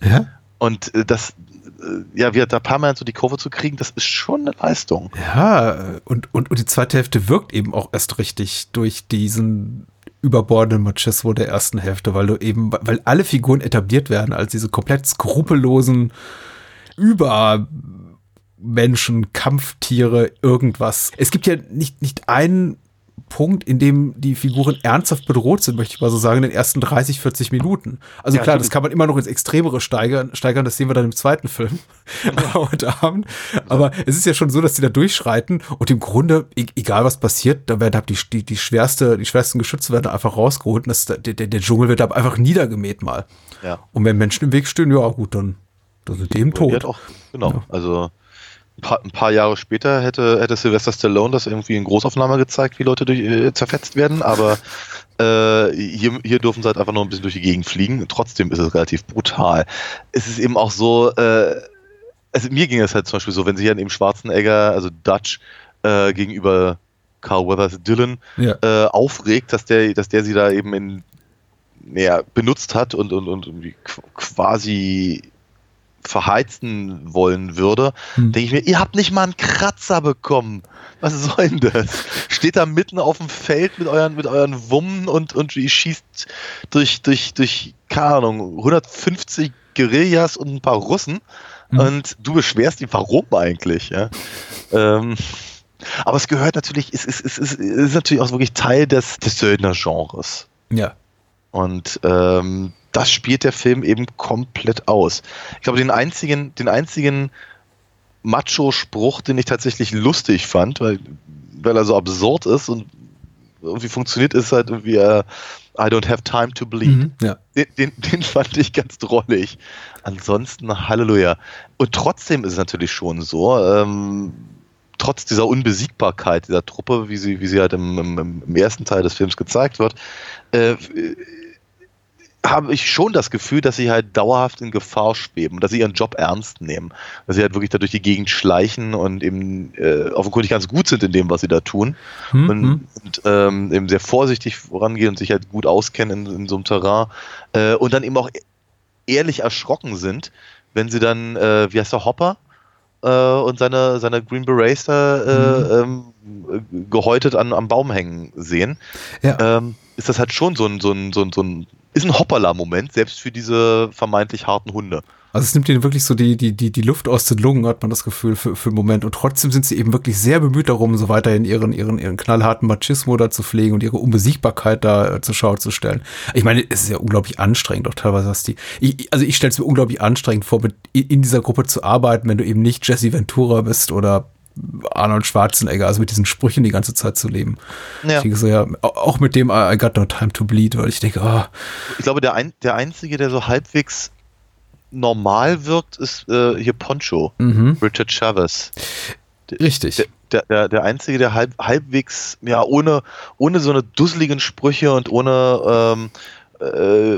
Ja. Und äh, das, äh, ja, wir da permanent so die Kurve zu kriegen, das ist schon eine Leistung. Ja, und, und, und die zweite Hälfte wirkt eben auch erst richtig durch diesen überbordenden Machismo der ersten Hälfte, weil du eben, weil alle Figuren etabliert werden als diese komplett skrupellosen Übermenschen, Kampftiere, irgendwas. Es gibt ja nicht, nicht einen Punkt, in dem die Figuren ernsthaft bedroht sind, möchte ich mal so sagen, in den ersten 30, 40 Minuten. Also ja, klar, das kann man immer noch ins Extremere steigern, steigern, das sehen wir dann im zweiten Film heute Abend. Aber es ist ja schon so, dass die da durchschreiten und im Grunde, e-, egal was passiert, da werden die, die, die schwerste, die schwersten Geschütze werden einfach rausgeholt und das, der, der, der Dschungel wird einfach niedergemäht mal. Ja. Und wenn Menschen im Weg stehen, ja gut, dann, dann sind die im Tod. Auch, genau, ja. also ein paar Jahre später hätte, hätte Sylvester Stallone das irgendwie in Großaufnahme gezeigt, wie Leute durch, äh, zerfetzt werden, aber äh, hier, hier dürfen sie halt einfach nur ein bisschen durch die Gegend fliegen. Trotzdem ist es relativ brutal. Es ist eben auch so, äh, also mir ging es halt zum Beispiel so, wenn sie dann eben Schwarzenegger, also Dutch, äh, gegenüber Carl Weathers Dylan ja. äh, aufregt, dass der, dass der sie da eben in, naja, benutzt hat und, und, und quasi verheizen wollen würde, Hm. denke ich mir, ihr habt nicht mal einen Kratzer bekommen. Was soll denn das? Steht da mitten auf dem Feld mit euren, mit euren Wummen und, und ihr schießt durch, durch, durch, keine Ahnung, 150 Guerillas und ein paar Russen Hm. und du beschwerst ihn, warum eigentlich? Ja? Ähm, aber es gehört natürlich, es ist, es ist, es ist natürlich auch wirklich Teil des, des Söldner-Genres. Ja. Und ähm, das spielt der Film eben komplett aus. Ich glaube, den einzigen, den einzigen Macho-Spruch, den ich tatsächlich lustig fand, weil, weil er so absurd ist und irgendwie funktioniert, ist halt irgendwie äh, I don't have time to bleed. Mhm. Ja. Den, den, den fand ich ganz drollig. Ansonsten Halleluja. Und trotzdem ist es natürlich schon so, ähm, trotz dieser Unbesiegbarkeit dieser Truppe, wie sie, wie sie halt im, im, im ersten Teil des Films gezeigt wird, äh, habe ich schon das Gefühl, dass sie halt dauerhaft in Gefahr schweben, dass sie ihren Job ernst nehmen, dass sie halt wirklich da durch die Gegend schleichen und eben äh, offenkundig ganz gut sind in dem, was sie da tun. Hm, und, hm. und ähm, eben sehr vorsichtig vorangehen und sich halt gut auskennen in, in so einem Terrain. Äh, und dann eben auch ehrlich erschrocken sind, wenn sie dann, äh, wie heißt der, Hopper äh, und seine, seine Green Berets da äh, ähm, äh, gehäutet an, am Baum hängen sehen, Ja. ähm, ist das halt schon so ein, so ein, so ein, so ein ist ein Hoppala-Moment, selbst für diese vermeintlich harten Hunde. Also es nimmt ihnen wirklich so die, die, die, die Luft aus den Lungen, hat man das Gefühl, für, für einen Moment. Und trotzdem sind sie eben wirklich sehr bemüht darum, so weiterhin ihren, ihren, ihren knallharten Machismo da zu pflegen und ihre Unbesiegbarkeit da äh, zur Schau zu stellen. Ich meine, es ist ja unglaublich anstrengend, auch teilweise was die. Ich, also ich stelle es mir unglaublich anstrengend vor, mit in dieser Gruppe zu arbeiten, wenn du eben nicht Jesse Ventura bist oder Arnold Schwarzenegger, also mit diesen Sprüchen die ganze Zeit zu leben. Ja. Ich denke so, ja, auch mit dem I got no time to bleed, weil ich denke, ah, Ich glaube, der, ein, der Einzige, der so halbwegs normal wirkt, ist äh, hier Poncho, mhm, Richard Chavez. richtig. Der, der, der Einzige, der halb, halbwegs, ja, ohne, ohne so eine dusseligen Sprüche und ohne, ähm, äh,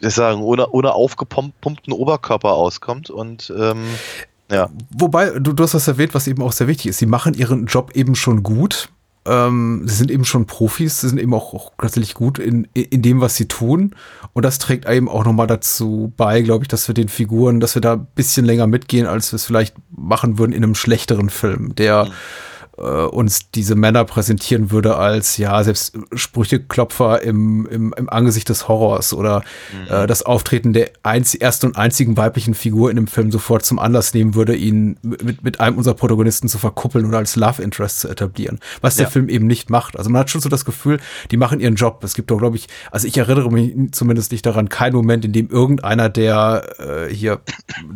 ich sagen, ohne, ohne aufgepumpten Oberkörper auskommt und ähm, ja. Wobei, du, du hast das erwähnt, was eben auch sehr wichtig ist. Sie machen ihren Job eben schon gut. Ähm, sie sind eben schon Profis, sie sind eben auch, auch tatsächlich gut in, in dem, was sie tun. Und das trägt eben auch nochmal dazu bei, glaube ich, dass wir den Figuren, dass wir da ein bisschen länger mitgehen, als wir es vielleicht machen würden in einem schlechteren Film, der äh, uns diese Männer präsentieren würde als, ja, selbst Sprücheklopfer im, im, im Angesicht des Horrors oder äh, das Auftreten der ersten und einzigen weiblichen Figur in dem Film sofort zum Anlass nehmen würde, ihn mit, mit einem unserer Protagonisten zu verkuppeln oder als Love Interest zu etablieren. Was der Ja. Film eben nicht macht. Also man hat schon so das Gefühl, die machen ihren Job. Es gibt doch, glaube ich, also ich erinnere mich zumindest nicht daran, keinen Moment, in dem irgendeiner der äh, hier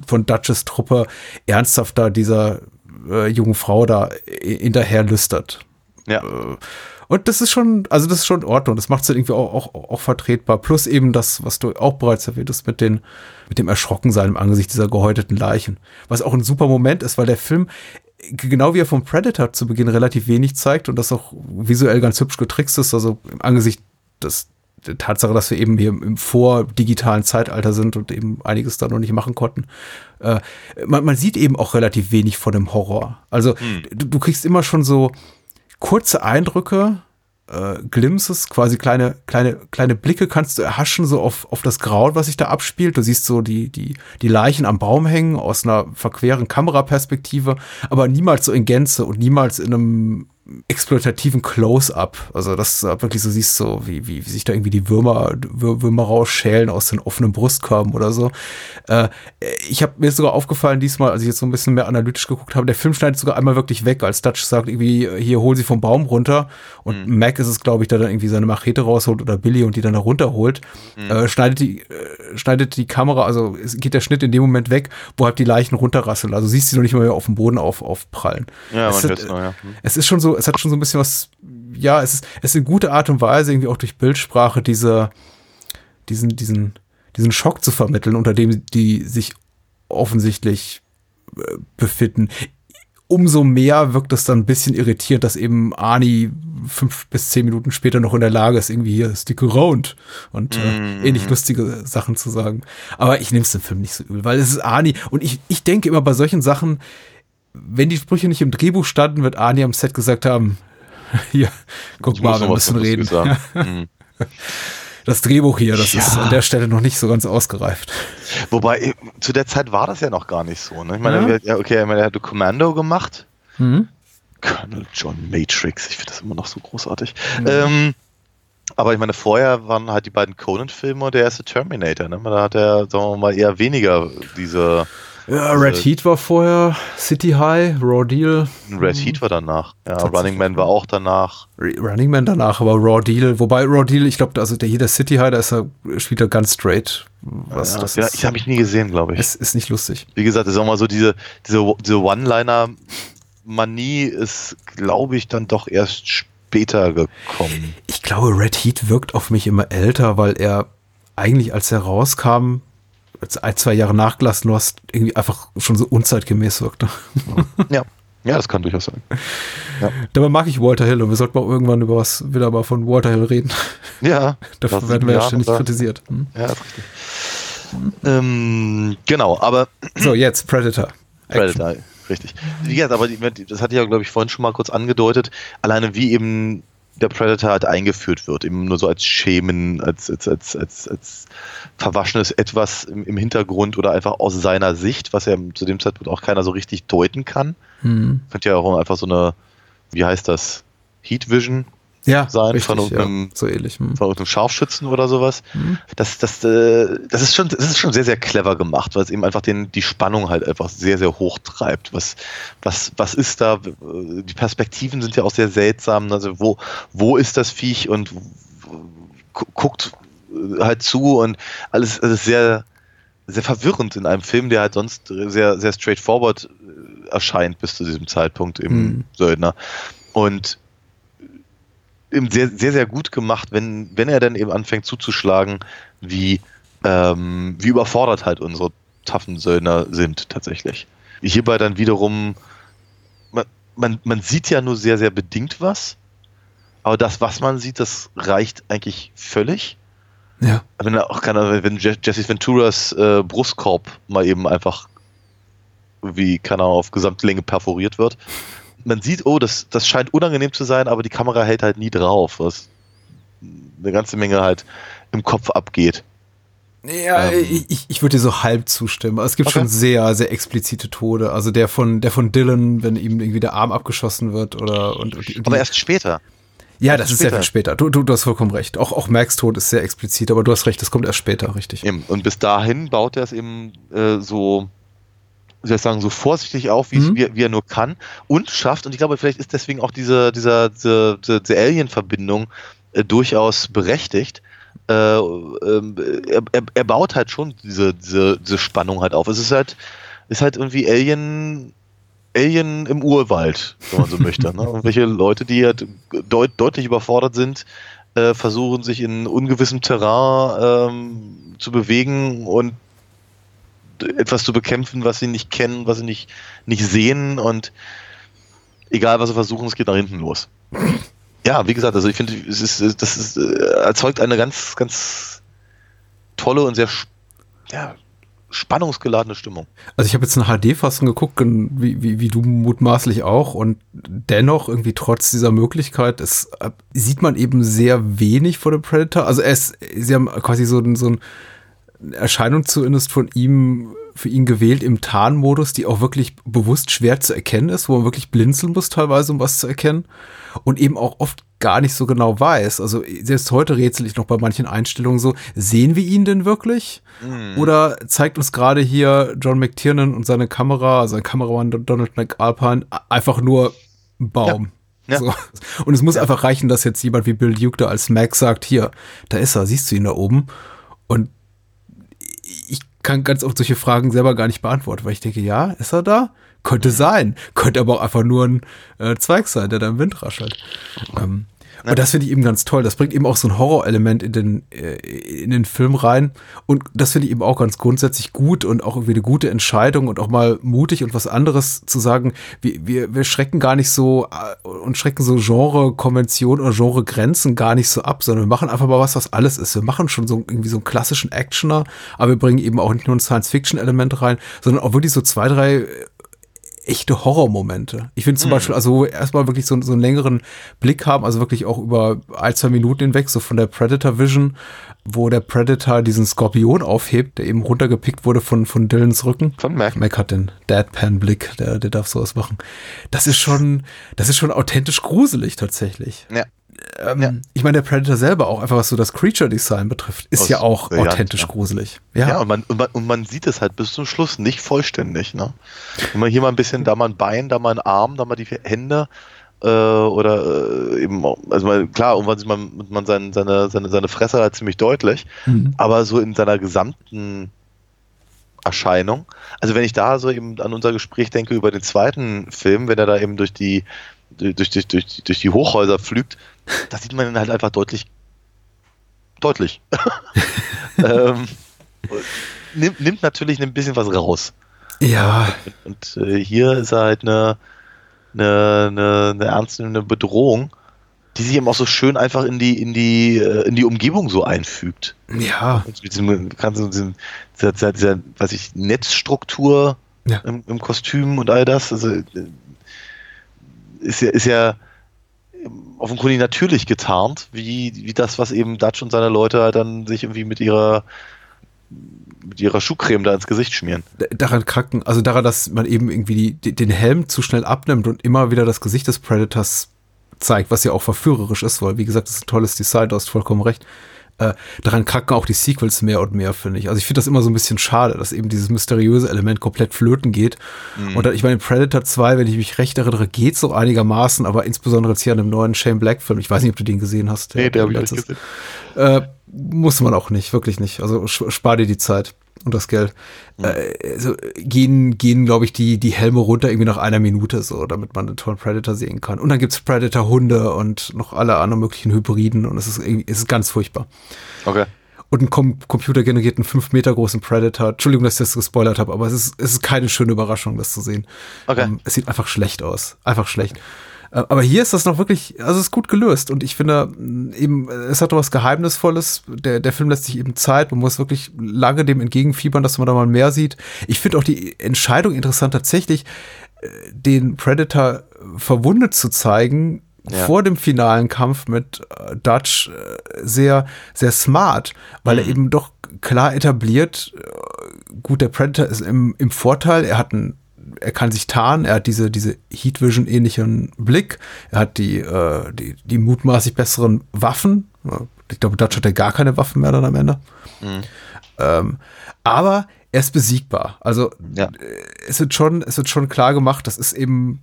von Dutches Truppe ernsthaft da dieser äh, jungen Frau da hinterher lüstert. Ja. Äh, Und das ist schon, also das ist schon in Ordnung. Das macht es irgendwie auch, auch, auch vertretbar. Plus eben das, was du auch bereits erwähnt hast, mit, den, mit dem Erschrockensein im Angesicht dieser gehäuteten Leichen. Was auch ein super Moment ist, weil der Film, genau wie er vom Predator zu Beginn relativ wenig zeigt und das auch visuell ganz hübsch getrickst ist, also im Angesicht des, Tatsache, dass wir eben hier im vordigitalen Zeitalter sind und eben einiges da noch nicht machen konnten. Äh, man, man sieht eben auch relativ wenig von dem Horror. Also du, du kriegst immer schon so kurze Eindrücke, äh, Glimpses, quasi kleine, kleine, kleine Blicke kannst du erhaschen, so auf, auf das Grauen, was sich da abspielt. Du siehst so die, die, die Leichen am Baum hängen aus einer verqueren Kameraperspektive, aber niemals so in Gänze und niemals in einem exploitativen Close-up. Also, dass du wirklich so siehst, so wie, wie, wie sich da irgendwie die Würmer, Wür- Würmer rausschälen aus den offenen Brustkörben oder so. Äh, ich habe mir sogar aufgefallen diesmal, als ich jetzt so ein bisschen mehr analytisch geguckt habe, der Film schneidet sogar einmal wirklich weg, als Dutch sagt irgendwie, hier hol sie vom Baum runter und Mac ist es, glaube ich, der dann irgendwie seine Machete rausholt oder Billy und die dann da runterholt, äh, schneidet die, äh, schneidet die Kamera, also geht der Schnitt in dem Moment weg, wo halt die Leichen runterrasseln. Also siehst du noch nicht mal mehr auf dem Boden auf, aufprallen. Ja, es, hat, noch, ja. Hm. es ist schon so, es hat schon so ein bisschen was, ja, es ist, es ist eine gute Art und Weise, irgendwie auch durch Bildsprache diese, diesen, diesen, diesen Schock zu vermitteln, unter dem die sich offensichtlich äh, befinden. Umso mehr wirkt es dann ein bisschen irritierend, dass eben Arnie fünf bis zehn Minuten später noch in der Lage ist, irgendwie hier stick around und äh, ähnlich lustige Sachen zu sagen. Aber ich nehme es dem Film nicht so übel, weil es ist Arnie und ich, ich denke immer bei solchen Sachen, wenn die Sprüche nicht im Drehbuch standen, wird Arnie am Set gesagt haben, hier, guck Ich mal, wir müssen reden. Lustiges sagen. Hm. Das Drehbuch hier, das Ja. ist an der Stelle noch nicht so ganz ausgereift. Wobei, äh, zu der Zeit war das ja noch gar nicht so. Ne? Ich meine, Ja. okay, ich meine, er hatte Commando gemacht. Mhm. Colonel John Matrix, ich finde das immer noch so großartig. Ähm, aber ich meine, vorher waren halt die beiden Conan-Filme und der erste Terminator. Ne? Da hat er, sagen wir mal, eher weniger diese. Ja, Red Äh, Heat war vorher, City High, Raw Deal, Red Heat war danach. Ja. Running Man war auch danach. Running Man danach, aber Raw Deal, wobei Raw Deal, ich glaube, also der hier der City High, da ist er, spielt er ganz straight. Was, ja, das ja, ist, ich habe mich nie gesehen, glaube ich. es ist nicht lustig. Wie gesagt, ich sag mal so, diese, diese, diese One-Liner-Manie ist, glaube ich, dann doch erst später gekommen. Ich glaube, Red Heat wirkt auf mich immer älter, weil er eigentlich, als er rauskam, ein, zwei Jahre nachgelassen du hast, irgendwie einfach schon so unzeitgemäß wirkte. Ja. Ja, das kann durchaus sein. Dabei mag ich Walter Hill und wir sollten mal irgendwann über was wieder mal von Walter Hill reden. Ja. Dafür werden wir ja ständig oder- kritisiert. Hm. Ja, ist richtig. Ähm, genau, aber So, jetzt Predator. Action. Predator, richtig. Wie gesagt, aber das hatte ich ja, glaube ich, vorhin schon mal kurz angedeutet, alleine wie eben der Predator halt eingeführt wird, eben nur so als Schemen, als, als, als, als, als verwaschenes Etwas im, im Hintergrund oder einfach aus seiner Sicht, was ja zu dem Zeitpunkt auch keiner so richtig deuten kann. Hm. Könnte ja auch einfach so eine, wie heißt das, Heat Vision Ja, sein richtig, von irgendeinem- ja, so ähnlich. Hm. von irgendeinem Scharfschützen oder sowas. Das, das, äh, das, ist schon, das ist schon sehr, sehr clever gemacht, weil es eben einfach den, die Spannung halt einfach sehr, sehr hoch treibt. Was, was, was ist da? Die Perspektiven sind ja auch sehr seltsam. Also wo, wo ist das Viech und gu- guckt halt zu und alles, alles sehr, sehr verwirrend in einem Film, der halt sonst sehr, sehr straightforward äh, erscheint bis zu diesem Zeitpunkt im Hm. Söldner. Und eben sehr, sehr, sehr gut gemacht, wenn, wenn er dann eben anfängt zuzuschlagen, wie, ähm, wie überfordert halt unsere taffen Söldner sind tatsächlich. Hierbei dann wiederum, man, man, man sieht ja nur sehr, sehr bedingt was, aber das, was man sieht, das reicht eigentlich völlig. Ja. Wenn er auch keine, wenn Je- Jesse Venturas äh, Brustkorb mal eben einfach wie, keine Ahnung, auf Gesamtlänge perforiert wird. Man sieht, oh, das, das scheint unangenehm zu sein, aber die Kamera hält halt nie drauf, was eine ganze Menge halt im Kopf abgeht. Ja, Ähm. ich, ich würde dir so halb zustimmen. Es gibt Okay. schon sehr, sehr explizite Tode. Also der von, der von Dylan, wenn ihm irgendwie der Arm abgeschossen wird oder und, und die, Aber erst später. ja, das ist sehr später. viel später. Du, du, du hast vollkommen recht. Auch, auch Max Tod ist sehr explizit, aber du hast recht, das kommt erst später, richtig. Eben. Und bis dahin baut er es eben äh, so, wie soll ich sagen, so vorsichtig auf, wie, Mhm. wie, wie er nur kann und schafft. Und ich glaube, vielleicht ist deswegen auch diese, dieser, diese, diese, Alien-Verbindung äh, durchaus berechtigt. Äh, ähm, er, er, baut halt schon diese, diese, diese Spannung halt auf. Es ist halt, ist halt irgendwie Alien, Alien im Urwald, wenn man so möchte. Ne? Irgendwelche Leute, die halt deut, deutlich überfordert sind, äh, versuchen sich in ungewissem Terrain ähm, zu bewegen und etwas zu bekämpfen, was sie nicht kennen, was sie nicht, nicht sehen und egal was sie versuchen, es geht nach hinten los. Ja, wie gesagt, also ich finde, es ist, das ist, äh, erzeugt eine ganz, ganz tolle und sehr ja, spannungsgeladene Stimmung. Also ich habe jetzt eine HD-Fassung geguckt, wie, wie, wie du mutmaßlich auch, und dennoch irgendwie trotz dieser Möglichkeit, es äh, sieht man eben sehr wenig von dem Predator. Also es, sie haben quasi so, so ein Erscheinung zumindest von ihm für ihn gewählt im Tarnmodus, die auch wirklich bewusst schwer zu erkennen ist, wo man wirklich blinzeln muss teilweise, um was zu erkennen und eben auch oft gar nicht so genau weiß. Also selbst heute rätsel ich noch bei manchen Einstellungen so, sehen wir ihn denn wirklich? Oder zeigt uns gerade hier John McTiernan und seine Kamera, sein Kameramann Donald McAlpine, einfach nur einen Baum. Ja. So. Und es muss einfach reichen, dass jetzt jemand wie Bill Duke da als Mac sagt, hier, da ist er, siehst du ihn da oben? Und kann ganz oft solche Fragen selber gar nicht beantworten, weil ich denke, ja, ist er da? Könnte sein. Könnte aber auch einfach nur ein äh, Zweig sein, der da im Wind raschelt. Ähm, und das finde ich eben ganz toll. Das bringt eben auch so ein Horrorelement in den, äh, in den Film rein. Und das finde ich eben auch ganz grundsätzlich gut und auch irgendwie eine gute Entscheidung und auch mal mutig und was anderes zu sagen. Wir, wir, wir schrecken gar nicht so äh, und schrecken so Genre-Konventionen oder Genre-Grenzen gar nicht so ab, sondern wir machen einfach mal was, was alles ist. Wir machen schon so irgendwie so einen klassischen Actioner, aber wir bringen eben auch nicht nur ein Science-Fiction-Element rein, sondern auch wirklich so zwei, drei echte Horrormomente. Ich finde zum Beispiel, also wo wir erstmal wirklich so, so einen längeren Blick haben, also wirklich auch über ein, zwei Minuten hinweg, so von der Predator Vision, wo der Predator diesen Skorpion aufhebt, der eben runtergepickt wurde von, von Dylans Rücken. Von Mac. Mac hat den Deadpan-Blick, der, der darf sowas machen. Das ist schon, das ist schon authentisch gruselig tatsächlich. Ja. Ähm, Ja. Ich meine, der Predator selber auch, einfach was so das Creature-Design betrifft, ist Aus- ja auch ja, authentisch ja. gruselig. Ja, Ja, und, man, und, man, und man sieht es halt bis zum Schluss nicht vollständig. Ne? Wenn man hier mal ein bisschen, da mal ein Bein, da mal ein Arm, da mal die Hände äh, oder äh, eben, also mal, klar, irgendwann sieht man, man seine, seine, seine, seine Fresse halt ziemlich deutlich, Mhm. aber so in seiner gesamten Erscheinung, also wenn ich da so eben an unser Gespräch denke über den zweiten Film, wenn er da eben durch die durch, durch, durch, durch die Hochhäuser pflügt, da sieht man ihn halt einfach deutlich deutlich. ähm, nimmt, nimmt natürlich ein bisschen was raus. ja, Und äh, hier ist er halt eine, eine, eine, eine ernstzunehmende Bedrohung, die sich eben auch so schön einfach in die, in die, äh, in die Umgebung so einfügt. ja, Und mit diesem ganzen, diesem, dieser, dieser, dieser, weiß ich, Netzstruktur Ja. im, im Kostüm und all das. Also, äh, ist ja, ist ja offenkundig natürlich getarnt, wie, wie das, was eben Dutch und seine Leute halt dann sich irgendwie mit ihrer mit ihrer Schuhcreme da ins Gesicht schmieren. Daran kranken, also daran, dass man eben irgendwie die, den Helm zu schnell abnimmt und immer wieder das Gesicht des Predators zeigt, was ja auch verführerisch ist, weil wie gesagt, das ist ein tolles Design, du hast vollkommen recht. Äh, daran kranken auch die Sequels mehr und mehr, finde ich. Also ich finde das immer so ein bisschen schade, dass eben dieses mysteriöse Element komplett flöten geht. Mhm. Und dann, ich meine, Predator 2, wenn ich mich recht erinnere, geht so einigermaßen, aber insbesondere jetzt hier an dem neuen Shane Black Film, ich weiß nicht, ob du den gesehen hast. Nee, der habe ich nicht gesehen. äh, muss man auch nicht, wirklich nicht. Also spar dir die Zeit und das Geld. Äh, also gehen, gehen glaube ich, die, die Helme runter irgendwie nach einer Minute so, damit man einen tollen Predator sehen kann. Und dann gibt's Predator-Hunde und noch alle anderen möglichen Hybriden und es ist irgendwie, es ist ganz furchtbar. Okay. Und einen kom computergenerierten fünf Meter großen Predator. Entschuldigung, dass ich das gespoilert habe, aber es ist, es ist keine schöne Überraschung, das zu sehen. Okay. Ähm, es sieht einfach schlecht aus. Einfach schlecht. Äh, Aber hier ist das noch wirklich, also es ist gut gelöst und ich finde mh, eben, äh, es hat doch was Geheimnisvolles. Der, der Film lässt sich eben Zeit, man muss wirklich lange dem entgegenfiebern, dass man da mal mehr sieht. Ich finde auch die Entscheidung interessant, tatsächlich äh, den Predator verwundet zu zeigen, Ja. vor dem finalen Kampf mit äh, Dutch äh, sehr, sehr smart, weil er eben doch klar etabliert, äh, gut, der Predator ist im, im Vorteil, er hat einen er kann sich tarnen, er hat diese, diese Heat Vision ähnlichen Blick, er hat die, äh, die, die mutmaßlich besseren Waffen. Ich glaube, Dutch hat ja gar keine Waffen mehr dann am Ende. Ähm, aber er ist besiegbar. Also Ja. äh, es wird schon, es wird schon klar gemacht, das ist eben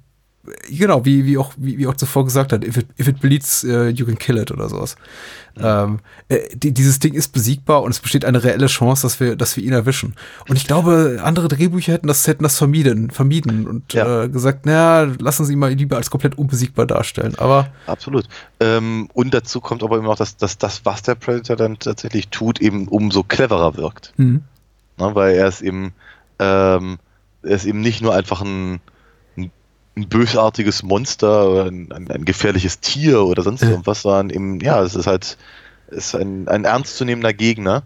genau, wie, wie auch, wie, wie auch zuvor gesagt hat, if it, if it bleeds, uh, you can kill it oder sowas. Ähm, äh, die, dieses Ding ist besiegbar und es besteht eine reelle Chance, dass wir, dass wir ihn erwischen. Und ich glaube, andere Drehbücher hätten das, hätten das vermieden, vermieden und Ja. äh, gesagt, naja, lassen Sie ihn mal lieber als komplett unbesiegbar darstellen. Aber Absolut. Ähm, und dazu kommt aber eben auch, dass, dass das, was der Predator dann tatsächlich tut, eben umso cleverer wirkt. hm, Ne? Weil er ist eben, ähm, er ist eben nicht nur einfach ein, ein, bösartiges Monster oder ein, ein, ein gefährliches Tier oder sonst irgendwas, sondern eben, ja, es ist halt es ist ein, ein ernstzunehmender Gegner.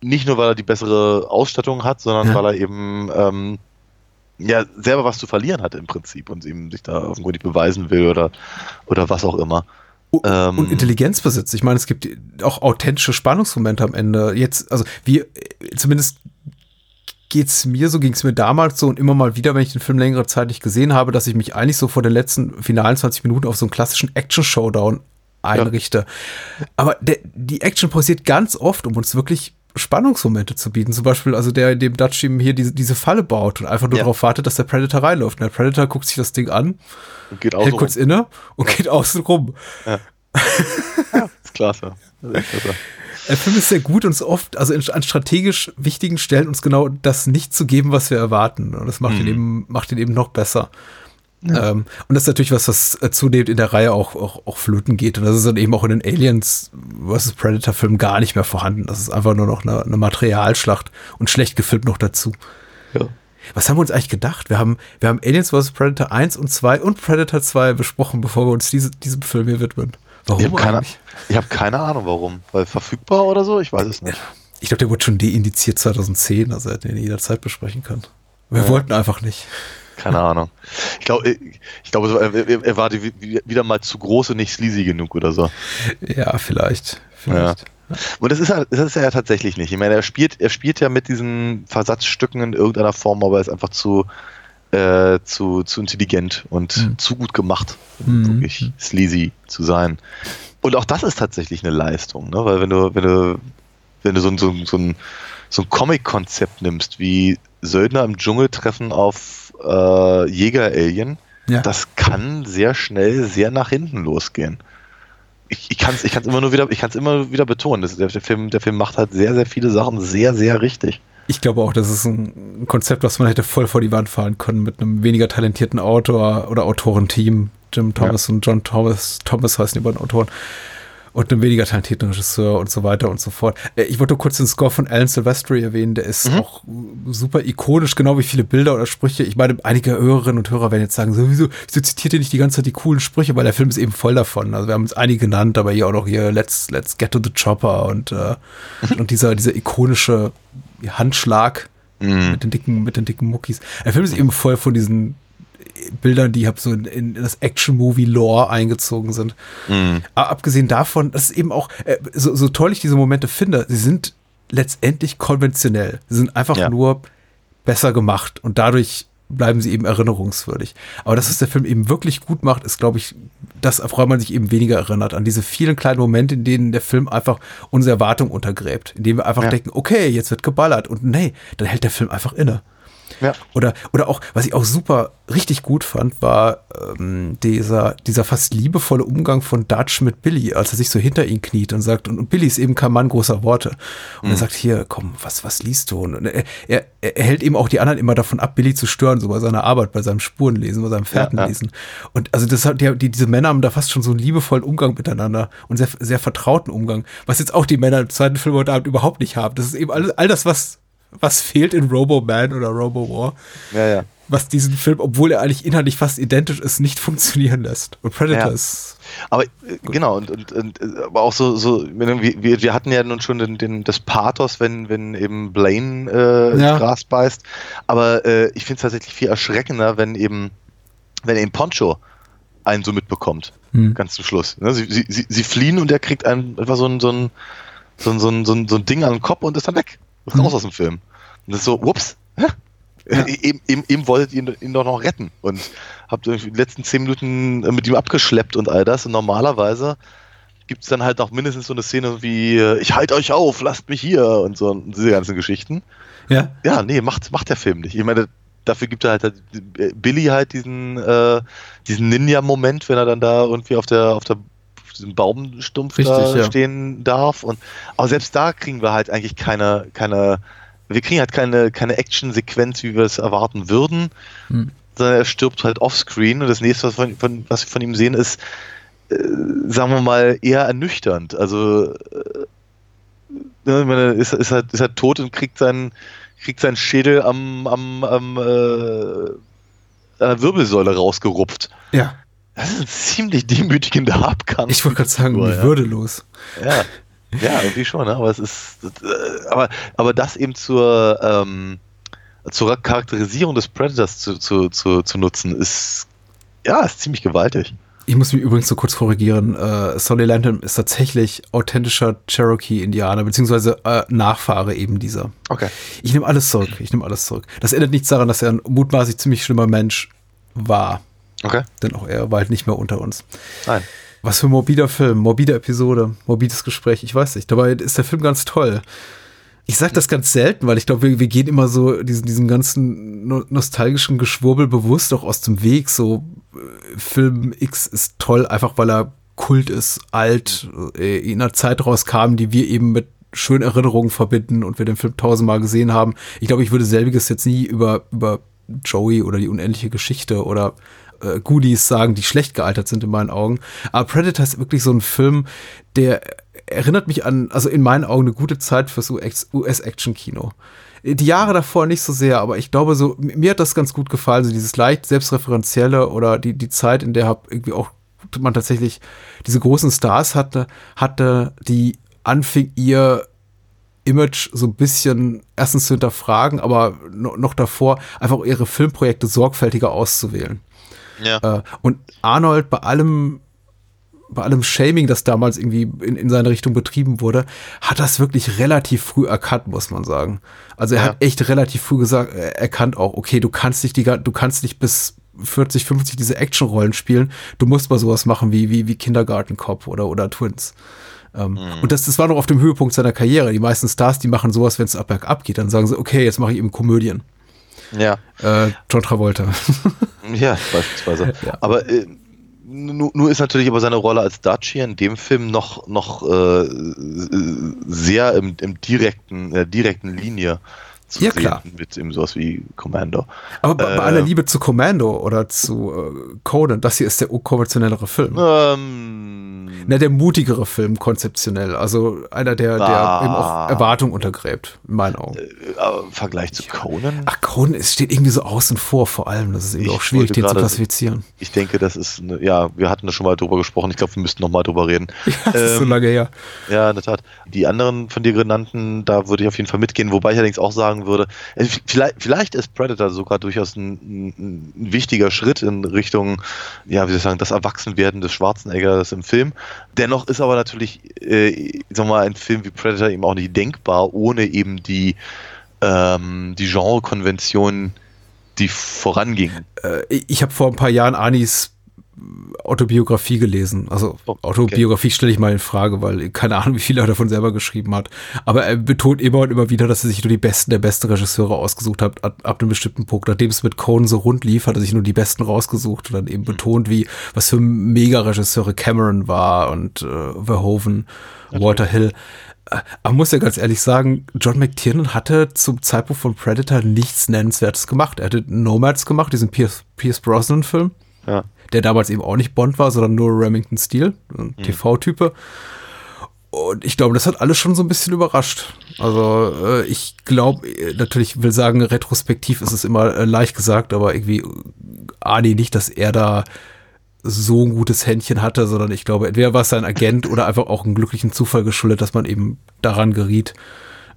Nicht nur, weil er die bessere Ausstattung hat, sondern Ja. weil er eben ähm, ja selber was zu verlieren hat im Prinzip und eben sich da irgendwo nicht beweisen will oder, oder was auch immer. und, Ähm, und Intelligenz besitzt. Ich meine, es gibt auch authentische Spannungsmomente am Ende. Jetzt, also wir, zumindest geht's mir so, ging's mir damals so und immer mal wieder, wenn ich den Film längere Zeit nicht gesehen habe, dass ich mich eigentlich so vor den letzten finalen 20 Minuten auf so einen klassischen Action-Showdown einrichte. Aber der, die Action passiert ganz oft, um uns wirklich Spannungsmomente zu bieten. Zum Beispiel, also der, dem Dutch eben hier diese, diese Falle baut und einfach nur Ja. darauf wartet, dass der Predator reinläuft. Und der Predator guckt sich das Ding an, Und geht hält kurz rum. inne und geht außen rum. ist klasse. Das ist klasse. Der Film ist sehr gut und ist oft, also in, an strategisch wichtigen Stellen uns genau das nicht zu geben, was wir erwarten. Und das macht ihn eben, macht ihn eben noch besser. Ähm, und das ist natürlich was, was äh, zunehmend in der Reihe auch, auch, auch flöten geht. Und das ist dann eben auch in den Aliens vs. Predator-Filmen gar nicht mehr vorhanden. Das ist einfach nur noch eine, eine Materialschlacht und schlecht gefilmt noch dazu. Ja. Was haben wir uns eigentlich gedacht? Wir haben, wir haben Aliens vs. Predator 1 und 2 und Predator 2 besprochen, bevor wir uns diese, diesem Film hier widmen. Warum Ich habe keine, hab keine Ahnung, warum. Weil verfügbar oder so? Ich weiß es nicht. Ich glaube, der wurde schon deindiziert 2010, also hätten wir ihn jederzeit besprechen können. Wir wollten einfach nicht. keine Ahnung. Ich glaube, ich glaube, er, er war wieder mal zu groß und nicht sleazy genug oder so. Ja, vielleicht. vielleicht. Ja. Und das ist, er, das ist er ja tatsächlich nicht. Ich meine, er spielt, er spielt ja mit diesen Versatzstücken in irgendeiner Form, aber er ist einfach zu, äh, zu, zu intelligent und mhm. zu gut gemacht, um mhm. wirklich sleazy zu sein. Und auch das ist tatsächlich eine Leistung, ne? weil wenn du, wenn du, wenn du so, so, so ein, so ein Comic-Konzept nimmst, wie Söldner im Dschungel treffen auf äh, Jäger-Alien, ja. das kann sehr schnell sehr nach hinten losgehen. Ich, ich kann es ich kann's immer nur wieder, ich kann's immer wieder betonen. Das, der, der, Film, der Film macht halt sehr, sehr viele Sachen sehr, sehr richtig. Ich glaube auch, das ist ein Konzept, was man hätte voll vor die Wand fahren können mit einem weniger talentierten Autor oder Autorenteam. Jim Thomas ja. und John Thomas, Thomas heißen die beiden Autoren und einem weniger talentierten Regisseur und so weiter und so fort. Äh, ich wollte kurz den Score von Alan Silvestri erwähnen, der ist mhm. auch super ikonisch, genau wie viele Bilder oder Sprüche. Ich meine, einige Hörerinnen und Hörer werden jetzt sagen, sowieso, wieso zitiert ihr nicht die ganze Zeit die coolen Sprüche, weil der Film ist eben voll davon. Also wir haben uns einige genannt, aber hier auch noch hier Let's, let's get to the chopper und, äh, und dieser, dieser ikonische Handschlag mhm. mit den dicken, mit den dicken Muckis. Der Film ist eben voll von diesen Bildern, die hab so in, in das Action-Movie-Lore eingezogen sind. Mhm. Aber abgesehen davon, das ist eben auch, äh, so, so toll ich diese Momente finde, sie sind letztendlich konventionell. Sie sind einfach ja. nur besser gemacht und dadurch bleiben sie eben erinnerungswürdig. Aber dass es der Film eben wirklich gut macht, ist, glaube ich, das, woran man sich eben weniger erinnert. An diese vielen kleinen Momente, in denen der Film einfach unsere Erwartung untergräbt. In denen wir einfach ja. denken, okay, jetzt wird geballert. Und nee, dann hält der Film einfach inne. Ja. Oder, oder auch, was ich auch super richtig gut fand, war ähm, dieser, dieser fast liebevolle Umgang von Dutch mit Billy, als er sich so hinter ihn kniet und sagt, und, und Billy ist eben kein Mann großer Worte. Und mhm. er sagt, hier, komm, was, was liest du? Und er, er, er hält eben auch die anderen immer davon ab, Billy zu stören, so bei seiner Arbeit, bei seinem Spurenlesen, bei seinem Fährtenlesen. Ja, ja. Und also das hat, die, die, diese Männer haben da fast schon so einen liebevollen Umgang miteinander und sehr, sehr vertrauten Umgang, was jetzt auch die Männer im zweiten Film heute Abend überhaupt nicht haben. Das ist eben alles, all das, was was fehlt in Robo-Man oder Robo-War. Ja, ja. Was diesen Film, obwohl er eigentlich inhaltlich fast identisch ist, nicht funktionieren lässt. Und Predator ja. ist. Aber äh, genau, und, und, und, aber auch so, so wir, wir hatten ja nun schon den, den, das Pathos, wenn, wenn eben Blaine äh. Gras beißt. Aber äh, ich finde es tatsächlich viel erschreckender, wenn eben, wenn eben Poncho einen so mitbekommt. Hm. Ganz zum Schluss. Ne? Sie, sie, sie fliehen und er kriegt einen, einfach so ein, so ein, so ein, so ein, so ein, so ein Ding an den Kopf und ist dann weg raus mhm. aus dem Film. Und das ist so, ups, ja. Eben, eben, eben wolltet ihr ihn doch noch retten und habt die letzten zehn Minuten mit ihm abgeschleppt und all das. Und normalerweise gibt es dann halt auch mindestens so eine Szene wie, ich halte euch auf, lasst mich hier und so und diese ganzen Geschichten. Ja. Ja, nee, macht, macht der Film nicht. Ich meine, dafür gibt er halt, halt Billy halt diesen, äh, diesen Ninja-Moment, wenn er dann da irgendwie auf der, auf der diesem Baumstumpf Richtig, da ja. stehen darf. Und, aber selbst da kriegen wir halt eigentlich keine, keine, wir kriegen halt keine, keine Action-Sequenz, wie wir es erwarten würden, hm. sondern er stirbt halt offscreen und das nächste, was, von, von, was wir von ihm sehen, ist, äh, sagen wir mal, eher ernüchternd. Also äh, ne, ist, ist, halt, ist halt tot und kriegt seinen, kriegt seinen Schädel am, am, am äh, an der Wirbelsäule rausgerupft. Ja. Das ist ein ziemlich demütigender Abgang. Ich wollte gerade sagen, wie ja. würdelos. Ja. ja, irgendwie schon, ne? aber es ist, äh, aber, aber das eben zur, ähm, zur Charakterisierung des Predators zu, zu, zu, zu nutzen, ist, ja, ist ziemlich gewaltig. Ich muss mich übrigens so kurz korrigieren. Äh, Sonny Landon ist tatsächlich authentischer Cherokee-Indianer, beziehungsweise äh, Nachfahre eben dieser. Okay. Ich nehme alles zurück. Ich nehme alles zurück. Das ändert nichts daran, dass er ein mutmaßlich ziemlich schlimmer Mensch war. Okay. Denn auch er war halt nicht mehr unter uns. Nein. Was für ein morbider Film, morbide Episode, morbides Gespräch, ich weiß nicht. Dabei ist der Film ganz toll. Ich sage das ganz selten, weil ich glaube, wir, wir gehen immer so diesen, diesen ganzen no nostalgischen Geschwurbel bewusst auch aus dem Weg. So, äh, Film X ist toll, einfach weil er Kult ist, alt, äh, in einer Zeit rauskam, die wir eben mit schönen Erinnerungen verbinden und wir den Film tausendmal gesehen haben. Ich glaube, ich würde selbiges jetzt nie über, über Joey oder die unendliche Geschichte oder äh, Goodies sagen, die schlecht gealtert sind in meinen Augen. Aber Predator ist wirklich so ein Film, der erinnert mich an, also in meinen Augen eine gute Zeit fürs US-Action-Kino. Die Jahre davor nicht so sehr, aber ich glaube so, mir hat das ganz gut gefallen, so dieses leicht selbstreferenzielle oder die, die Zeit, in der irgendwie auch man tatsächlich diese großen Stars hatte, hatte, die anfing ihr Image so ein bisschen erstens zu hinterfragen, aber no, noch davor einfach ihre Filmprojekte sorgfältiger auszuwählen. Ja. Äh, und Arnold bei allem bei allem Shaming, das damals irgendwie in, in seine Richtung betrieben wurde, hat das wirklich relativ früh erkannt, muss man sagen. Also er Ja. hat echt relativ früh gesagt, äh, erkannt auch, okay, du kannst nicht die, du kannst nicht bis 40, 50 diese Actionrollen spielen. Du musst mal sowas machen wie, wie, wie Kindergarten Cop oder, oder Twins. Ähm, Und das, das war noch auf dem Höhepunkt seiner Karriere. Die meisten Stars, die machen sowas, wenn es ab bergab geht. Dann sagen sie, okay, jetzt mache ich eben Komödien. Ja. Äh, John Travolta. Ja, beispielsweise. Aber äh, nur, nur ist natürlich aber seine Rolle als Dutch hier in dem Film noch, noch äh, sehr im, im direkten, in der direkten Linie zu Ja, klar. mit eben sowas wie Commando. Aber bei, Äh. aller Liebe zu Commando oder zu äh, Conan, das hier ist der unkonventionellere Film. Ähm, Na, der mutigere Film konzeptionell. Also einer, der, der Ah. eben auch Erwartungen untergräbt, in meinen Augen. äh, Im Vergleich zu Conan? Ach, Conan ist, steht irgendwie so außen vor, vor allem. Das ist Ich auch schwierig, den zu gerade- klassifizieren. Ich denke, das ist, eine, ja, wir hatten da schon mal drüber gesprochen. Ich glaube, wir müssten noch mal drüber reden. Das ist so Ähm, lange her. Ja, in der Tat. Die anderen von dir genannten, da würde ich auf jeden Fall mitgehen, wobei ich allerdings auch sagen würde, äh, vielleicht, vielleicht ist Predator sogar durchaus ein, ein, wichtiger Schritt in Richtung, ja, wie soll ich sagen, das Erwachsenwerden des Schwarzeneggers im Film. Dennoch ist aber natürlich, äh, sag mal, ein Film wie Predator eben auch nicht denkbar, ohne eben die, ähm, die Genre-Konvention, die vorangingen. Äh, ich habe vor ein paar Jahren Anis Autobiografie gelesen. Also Oh, okay. Autobiografie stelle ich mal in Frage, weil keine Ahnung, wie viel er davon selber geschrieben hat. Aber er betont immer und immer wieder, dass er sich nur die besten der besten Regisseure ausgesucht hat, ab, ab einem bestimmten Punkt. Nachdem es mit Conan so rund lief, hat er sich nur die besten rausgesucht und dann eben betont, wie was für Mega-Regisseure Cameron war und äh, Verhoeven, Walter Hill. Äh, Aber muss ja ganz ehrlich sagen, John McTiernan hatte zum Zeitpunkt von Predator nichts Nennenswertes gemacht. Er hatte Nomads gemacht, diesen Pierce, Pierce Brosnan-Film Ja. Der damals eben auch nicht Bond war, sondern nur Remington Steele, ein TV-Type. Und ich glaube, das hat alles schon so ein bisschen überrascht. Also äh, ich glaube, äh, natürlich will sagen, retrospektiv ist es immer äh, leicht gesagt, aber irgendwie äh, ahne ich nicht, dass er da so ein gutes Händchen hatte, sondern ich glaube, entweder war es sein Agent oder einfach auch einen glücklichen Zufall geschuldet, dass man eben daran geriet,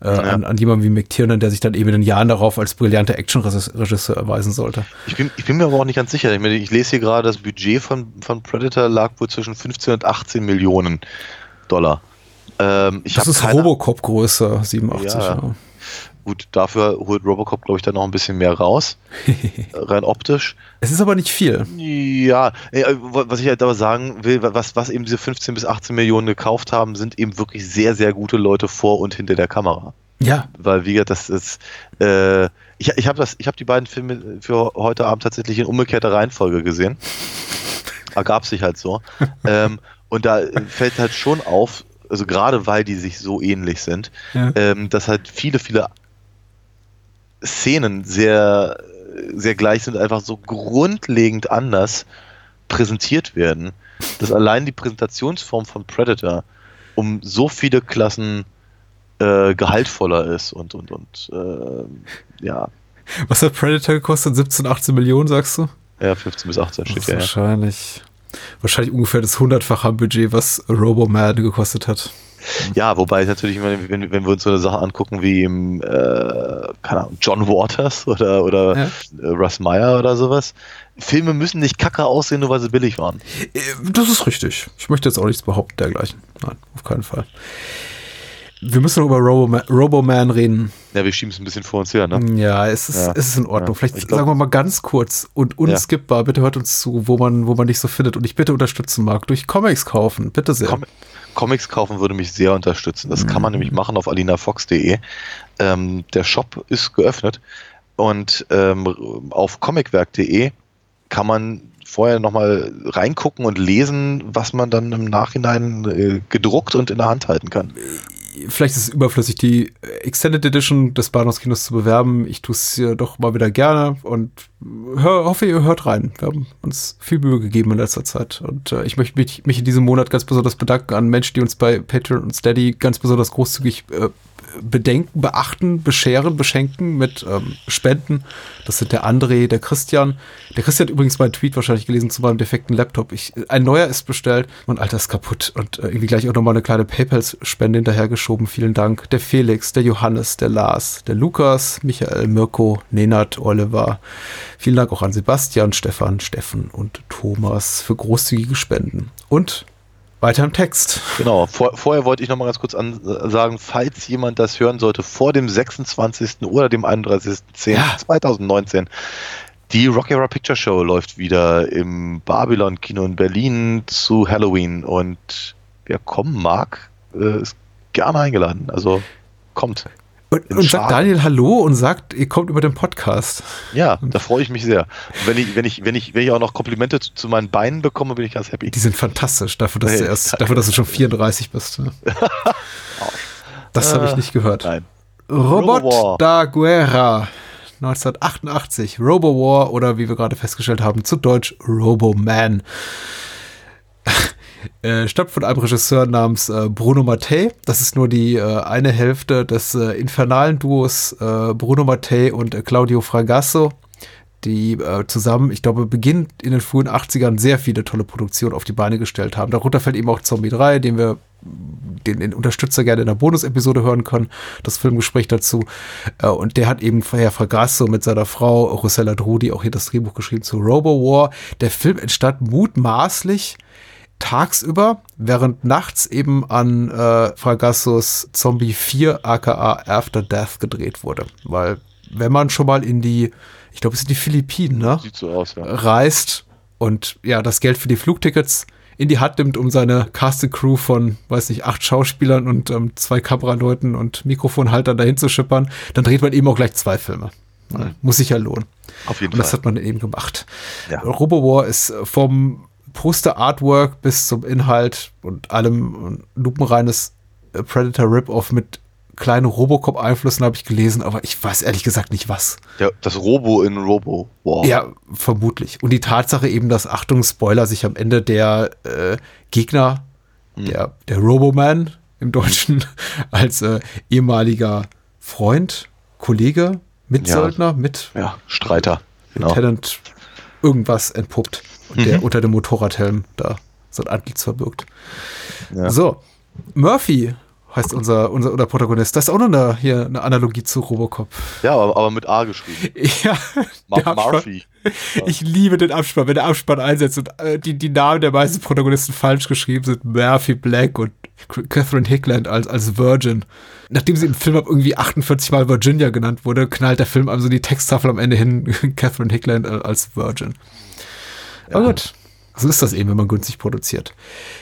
äh, an, an jemanden wie McTiernan, der sich dann eben in den Jahren darauf als brillanter Actionregisseur erweisen sollte. Ich bin, ich bin mir aber auch nicht ganz sicher. Ich, meine, ich lese hier gerade, das Budget von, von Predator lag wohl zwischen 15 und 18 Millionen Dollar. Ähm, Das ist Robocop-Größe, 87. Ja. Ja. Gut, dafür holt Robocop, glaube ich, dann noch ein bisschen mehr raus. rein optisch. Es ist aber nicht viel. Ja, äh, was ich halt aber sagen will, was, was eben diese 15 bis 18 Millionen gekauft haben, sind eben wirklich sehr, sehr gute Leute vor und hinter der Kamera. Ja, Weil, wie gesagt, das ist. Äh, ich ich habe hab die beiden Filme für heute Abend tatsächlich in umgekehrter Reihenfolge gesehen. Ergab sich halt so. ähm, und da fällt halt schon auf, also gerade weil die sich so ähnlich sind, Ja. ähm, dass halt viele, viele Szenen sehr, sehr gleich sind, einfach so grundlegend anders präsentiert werden, dass allein die Präsentationsform von Predator um so viele Klassen äh, gehaltvoller ist und und und äh, ja, was hat Predator gekostet? 17, 18 Millionen, sagst du? ja 15 bis 18 Das steht ja. wahrscheinlich, wahrscheinlich ungefähr das hundertfache Budget, was Roboman gekostet hat. Ja, wobei natürlich, wenn, wenn, wenn wir uns so eine Sache angucken wie im, äh, keine Ahnung, John Waters oder, oder Ja. äh, Russ Meyer oder sowas, Filme müssen nicht kacke aussehen, nur weil sie billig waren. Äh, Das ist richtig. Ich möchte jetzt auch nichts behaupten dergleichen. Nein, auf keinen Fall. Wir müssen noch über Roboman, Roboman reden. Ja, wir schieben es ein bisschen vor uns her, ne? Ja, es ist, Ja. es ist in Ordnung. Ja. Vielleicht Ich glaub- sagen wir mal ganz kurz und unskippbar, bitte hört uns zu, wo man, wo man dich so findet und ich bitte unterstützen mag. Durch Comics kaufen, bitte sehr. Com Comics kaufen würde mich sehr unterstützen. Das kann man nämlich machen auf alinafox.de. Ähm, der Shop ist geöffnet und ähm, auf comicwerk.de kann man vorher nochmal reingucken und lesen, was man dann im Nachhinein äh, gedruckt und in der Hand halten kann. Vielleicht ist es überflüssig, die Extended Edition des Bahnhofskinos zu bewerben. Ich tue es hier doch mal wieder gerne und hör, hoffe, ihr hört rein. Wir haben uns viel Mühe gegeben in letzter Zeit. Und äh, ich möchte mich, mich in diesem Monat ganz besonders bedanken an Menschen, die uns bei Patreon und Steady ganz besonders großzügig äh, bedenken, beachten, bescheren, beschenken mit ähm, Spenden. Das sind der André, der Christian. Der Christian hat übrigens meinen Tweet wahrscheinlich gelesen zu meinem defekten Laptop. Ich, ein neuer ist bestellt, mein alter ist kaputt und äh, irgendwie gleich auch nochmal eine kleine PayPal-Spende hinterhergeschoben. Vielen Dank. Der Felix, der Johannes, der Lars, der Lukas, Michael, Mirko, Nenad, Oliver. Vielen Dank auch an Sebastian, Stefan, Steffen und Thomas für großzügige Spenden. Und weiter im Text. Genau, vor, vorher wollte ich noch mal ganz kurz an, sagen, falls jemand das hören sollte, vor dem 26. oder dem 31.10.2019, die Rocky Horror Picture Show läuft wieder im Babylon Kino in Berlin zu Halloween und wer kommen mag, äh, ist gerne eingeladen. Also kommt. Und, und sagt Daniel Hallo und sagt, ihr kommt über den Podcast. Ja, da freue ich mich sehr. Und wenn ich, wenn ich, wenn ich, wenn ich auch noch Komplimente zu, zu meinen Beinen bekomme, bin ich ganz happy. Die sind fantastisch, dafür, dass, hey, du, erst, dafür, dass du schon 34 bist. Ne? das habe ich nicht gehört. Nein. Robot Robo da Guerra. 1988, Robo War oder wie wir gerade festgestellt haben, zu Deutsch Robo Man. Äh, stammt von einem Regisseur namens äh, Bruno Mattei. Das ist nur die äh, eine Hälfte des äh, infernalen Duos äh, Bruno Mattei und Claudio Fragasso, die zusammen, ich glaube, beginnt in den frühen 80ern sehr viele tolle Produktionen auf die Beine gestellt haben. Darunter fällt eben auch Zombie 3, den wir den, den Unterstützer gerne in der Bonus-Episode hören können, das Filmgespräch dazu. und der hat eben Herr Fragasso mit seiner Frau Rosella Drudi auch hier das Drehbuch geschrieben zu Robo War. Der Film entstand mutmaßlich tagsüber, während nachts eben an äh, Fragassos Zombie 4 aka After Death gedreht wurde. Weil wenn man schon mal in die, ich glaube es sind die Philippinen, ne? Sieht so aus, ja. reist und ja, das Geld für die Flugtickets in die Hand nimmt, um seine Casting Crew von, weiß nicht, acht Schauspielern und ähm, zwei Kameraleuten und Mikrofonhaltern dahin zu schippern, dann dreht man eben auch gleich zwei Filme. Mhm. Muss sich ja lohnen. Auf jeden und Fall. das hat man eben gemacht. Ja. Robo War ist vom Poster-Artwork bis zum Inhalt und allem ein lupenreines äh, Predator Rip-Off mit kleinen Robocop-Einflüssen habe ich gelesen, aber ich weiß ehrlich gesagt nicht was. Ja, das Robo in Robo. Wow. Ja, vermutlich. Und die Tatsache eben, dass, Achtung, Spoiler, sich am Ende der äh, Gegner, Hm. der, der Roboman im Deutschen, als äh, ehemaliger Freund, Kollege, Mitsöldner, mit Ja, Streiter. Genau. Lieutenant irgendwas entpuppt und der Mhm. unter dem Motorradhelm da sein Antlitz verbirgt. Ja. So, Murphy heißt unser, unser, unser Protagonist. Das ist auch noch eine, hier eine Analogie zu Robocop. Ja, aber, aber mit A geschrieben. Ja, Mar Murphy. Ich liebe den Abspann, wenn der Abspann einsetzt und äh, die, die Namen der meisten Protagonisten falsch geschrieben sind. Murphy Black und Catherine Hickland als, als Virgin. Nachdem sie im Film ab irgendwie 48 Mal Virginia genannt wurde, knallt der Film also die Texttafel am Ende hin, Catherine Hickland äh, als Virgin. Aber gut. So ist das eben, wenn man günstig produziert.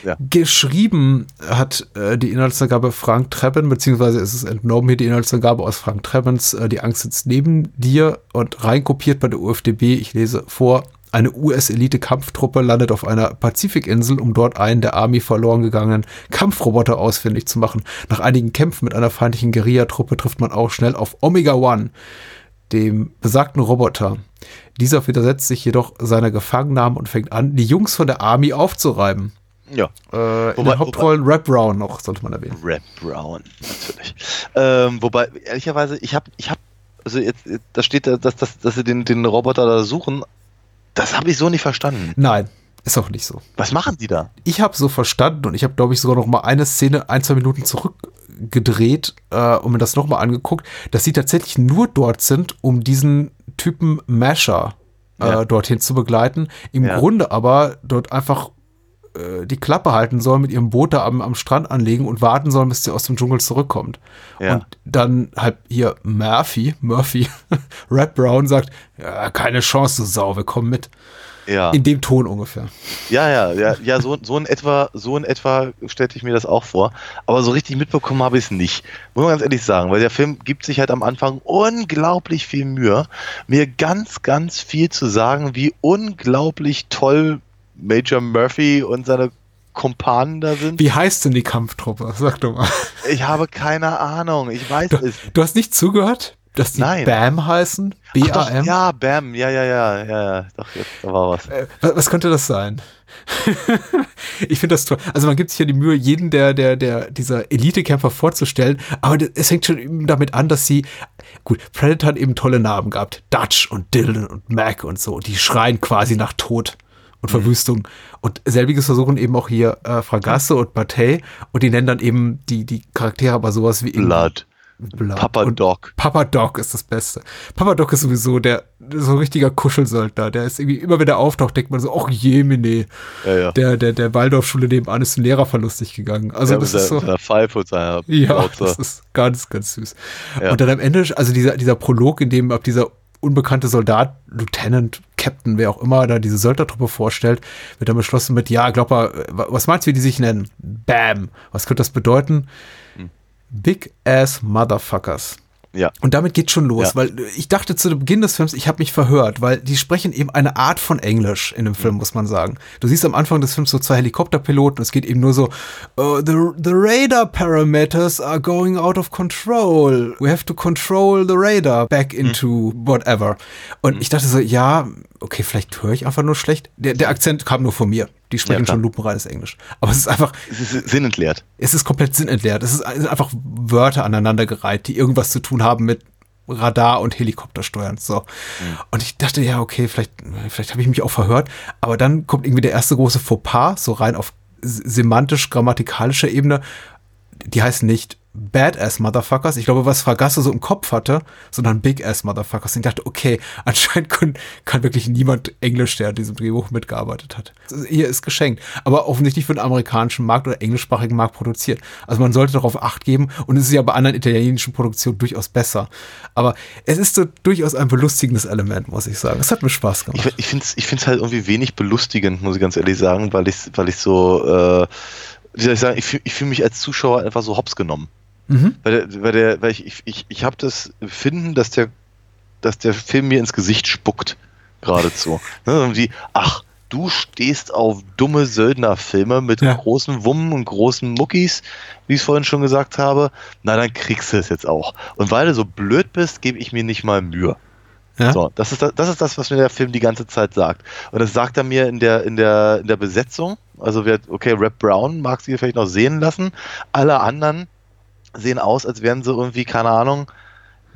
Ja. Geschrieben hat äh, die Inhaltsangabe Frank Trebben, beziehungsweise ist es entnommen hier die Inhaltsangabe aus Frank Trebbens, äh, Die Angst sitzt neben dir und reinkopiert bei der UFDB, ich lese vor, eine US-Elite-Kampftruppe landet auf einer Pazifikinsel, um dort einen der Army verloren gegangenen Kampfroboter ausfindig zu machen. Nach einigen Kämpfen mit einer feindlichen Guerillatruppe trifft man auch schnell auf Omega One, dem besagten Roboter. Dieser widersetzt sich jedoch seiner Gefangennahme und fängt an, die Jungs von der Army aufzureiben. Ja. Äh, in Wobei- den Hauptrollen Rap Brown noch, sollte man erwähnen. Red Brown, natürlich. Ähm, wobei, ehrlicherweise, ich habe, ich habe, also jetzt, jetzt- da steht, da, dass, dass, dass sie den, den Roboter da suchen. Das habe ich so nicht verstanden. Nein, ist auch nicht so. Was machen die da? Ich habe so verstanden und ich habe, glaube ich, sogar noch mal eine Szene ein, zwei Minuten zurückgedreht äh, und mir das noch mal angeguckt, dass sie tatsächlich nur dort sind, um diesen Typen Masher äh, Ja. dorthin zu begleiten. Im Ja. Grunde aber dort einfach äh, die Klappe halten sollen, mit ihrem Boot da am, am Strand anlegen und warten sollen, bis sie aus dem Dschungel zurückkommt. Ja. Und dann halt hier Murphy, Murphy, Red Brown sagt, keine Chance, du Sau, wir kommen mit. Ja. In dem Ton ungefähr. Ja, ja, ja, ja, so, so in etwa, so in etwa stellte ich mir das auch vor. Aber so richtig mitbekommen habe ich es nicht. Muss man ganz ehrlich sagen, weil der Film gibt sich halt am Anfang unglaublich viel Mühe, mir ganz, ganz viel zu sagen, wie unglaublich toll Major Murphy und seine Kumpanen da sind. Wie heißt denn die Kampftruppe? Sag doch mal. Ich habe keine Ahnung. Ich weiß Du, es. du hast nicht zugehört? Dass die Nein. BAM heißen? B-A-M? ja, Bam, ja, ja, ja, ja, ja. Doch, jetzt da war was. Äh, was, was könnte das sein? ich finde das toll. Also man gibt sich ja die Mühe, jeden der, der, der, dieser Elite-Kämpfer vorzustellen, aber das- es fängt schon eben damit an, dass sie, gut, Predator hat eben tolle Namen gehabt. Dutch und Dylan und Mac und so. Die schreien quasi nach Tod und Verwüstung. Und selbiges versuchen eben auch hier äh, Fragasse und Bate und die nennen dann eben die, die Charaktere aber sowas wie Blood. Blood. Papa und Doc. Papa Doc ist das Beste. Papa Doc ist sowieso der so ein richtiger Kuschelsöldner. Der ist irgendwie immer, wenn er auftaucht, denkt man so, ach Jemine. Ja, ja. Der, der, der Waldorfschule nebenan ist ein Lehrer verlustig gegangen. Also ja, das mit, ist der, so. seiner Pfeife und seiner Ja, Plauze. das ist ganz, ganz süß. Ja. Und dann am Ende, also dieser, dieser Prolog, in dem ab dieser unbekannte Soldat, Lieutenant, Captain, wer auch immer da diese Söldnertruppe vorstellt, wird dann beschlossen mit, ja, glaub mal, was meinst du, wie die sich nennen? Bam. Was könnte das bedeuten? Big Ass Motherfuckers. Ja. Und damit geht schon los, Ja. weil ich dachte zu Beginn des Films, ich habe mich verhört, weil die sprechen eben eine Art von Englisch in dem Mhm. Film, muss man sagen. Du siehst am Anfang des Films so zwei Helikopterpiloten, es geht eben nur so, "Oh, the, the radar parameters are going out of control. We have to control the radar back Mhm. into whatever. Und ich dachte so, ja, okay, vielleicht höre ich einfach nur schlecht. Der, der Akzent kam nur von mir. Die sprechen klar. schon lupenreines Englisch. Aber es ist einfach, Es ist sinnentleert. es ist komplett sinnentleert. Es ist einfach Wörter aneinandergereiht, die irgendwas zu tun haben mit Radar und Helikoptersteuern. So. Und ich dachte, ja, okay, vielleicht, vielleicht habe ich mich auch verhört. Aber dann kommt irgendwie der erste große Fauxpas, so rein auf semantisch-grammatikalischer Ebene. Die heißen nicht Badass Motherfuckers. Ich glaube, was Fragasse so im Kopf hatte, sondern Big Ass Motherfuckers. Und ich dachte, okay, anscheinend kann, kann wirklich niemand Englisch, der an diesem Drehbuch mitgearbeitet hat. Also Hier ist geschenkt. Aber offensichtlich für den amerikanischen Markt oder englischsprachigen Markt produziert. Also man sollte darauf Acht geben. Und es ist ja bei anderen italienischen Produktionen durchaus besser. Aber es ist so durchaus ein belustigendes Element, muss ich sagen. Es hat mir Spaß gemacht. Ich, ich finde es ich find's halt irgendwie wenig belustigend, muss ich ganz ehrlich sagen, weil ich, weil ich so, äh, wie soll ich sagen, ich fühle ich fühl mich als Zuschauer einfach so hops genommen. Mhm. Weil, der, weil, der, weil ich, ich, ich, habe das Finden, dass der, dass der Film mir ins Gesicht spuckt, geradezu. ne, ach, du stehst auf dumme Söldnerfilme mit Ja. großen Wummen und großen Muckis, wie ich es vorhin schon gesagt habe. Na, dann kriegst du es jetzt auch. Und weil du so blöd bist, gebe ich mir nicht mal Mühe. Ja? So, das ist das, das ist das, was mir der Film die ganze Zeit sagt. Und das sagt er mir in der, in der, in der Besetzung. Also, wer, okay, Rap Brown mag sich vielleicht noch sehen lassen. Alle anderen sehen aus, als wären sie irgendwie, keine Ahnung,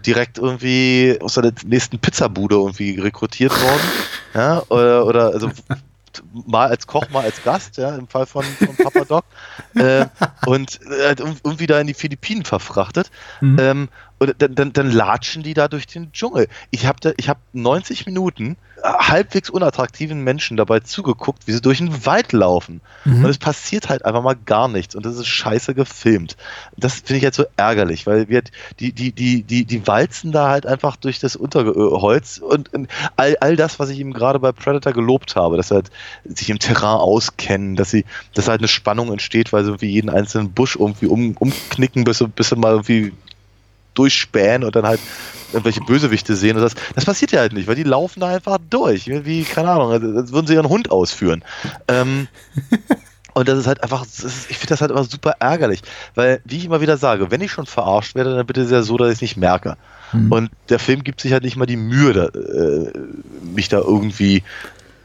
direkt irgendwie aus der nächsten Pizzabude irgendwie rekrutiert worden. ja, oder, oder also mal als Koch, mal als Gast, ja, im Fall von, von Papa Doc. äh, und äh, irgendwie da in die Philippinen verfrachtet. Mhm. Ähm, und dann, dann, dann latschen die da durch den Dschungel. Ich habe hab 90 Minuten äh, halbwegs unattraktiven Menschen dabei zugeguckt, wie sie durch den Wald laufen. Mhm. Und es passiert halt einfach mal gar nichts. Und das ist scheiße gefilmt. Das finde ich halt so ärgerlich, weil wir die, die, die, die, die walzen da halt einfach durch das Unterholz und, und all, all das, was ich ihm gerade bei Predator gelobt habe, dass sie halt sich im Terrain auskennen, dass sie, dass halt eine Spannung entsteht, weil sie irgendwie jeden einzelnen Busch irgendwie um, umknicken, bis bis sie mal irgendwie durchspähen und dann halt irgendwelche Bösewichte sehen. Und das, das passiert ja halt nicht, weil die laufen da einfach durch. Wie, keine Ahnung, als würden sie ihren Hund ausführen. Ähm, und das ist halt einfach, ist, ich finde das halt immer super ärgerlich, weil, wie ich immer wieder sage, wenn ich schon verarscht werde, dann bitte sehr so, dass ich es nicht merke. Mhm. Und der Film gibt sich halt nicht mal die Mühe, da, äh, mich da irgendwie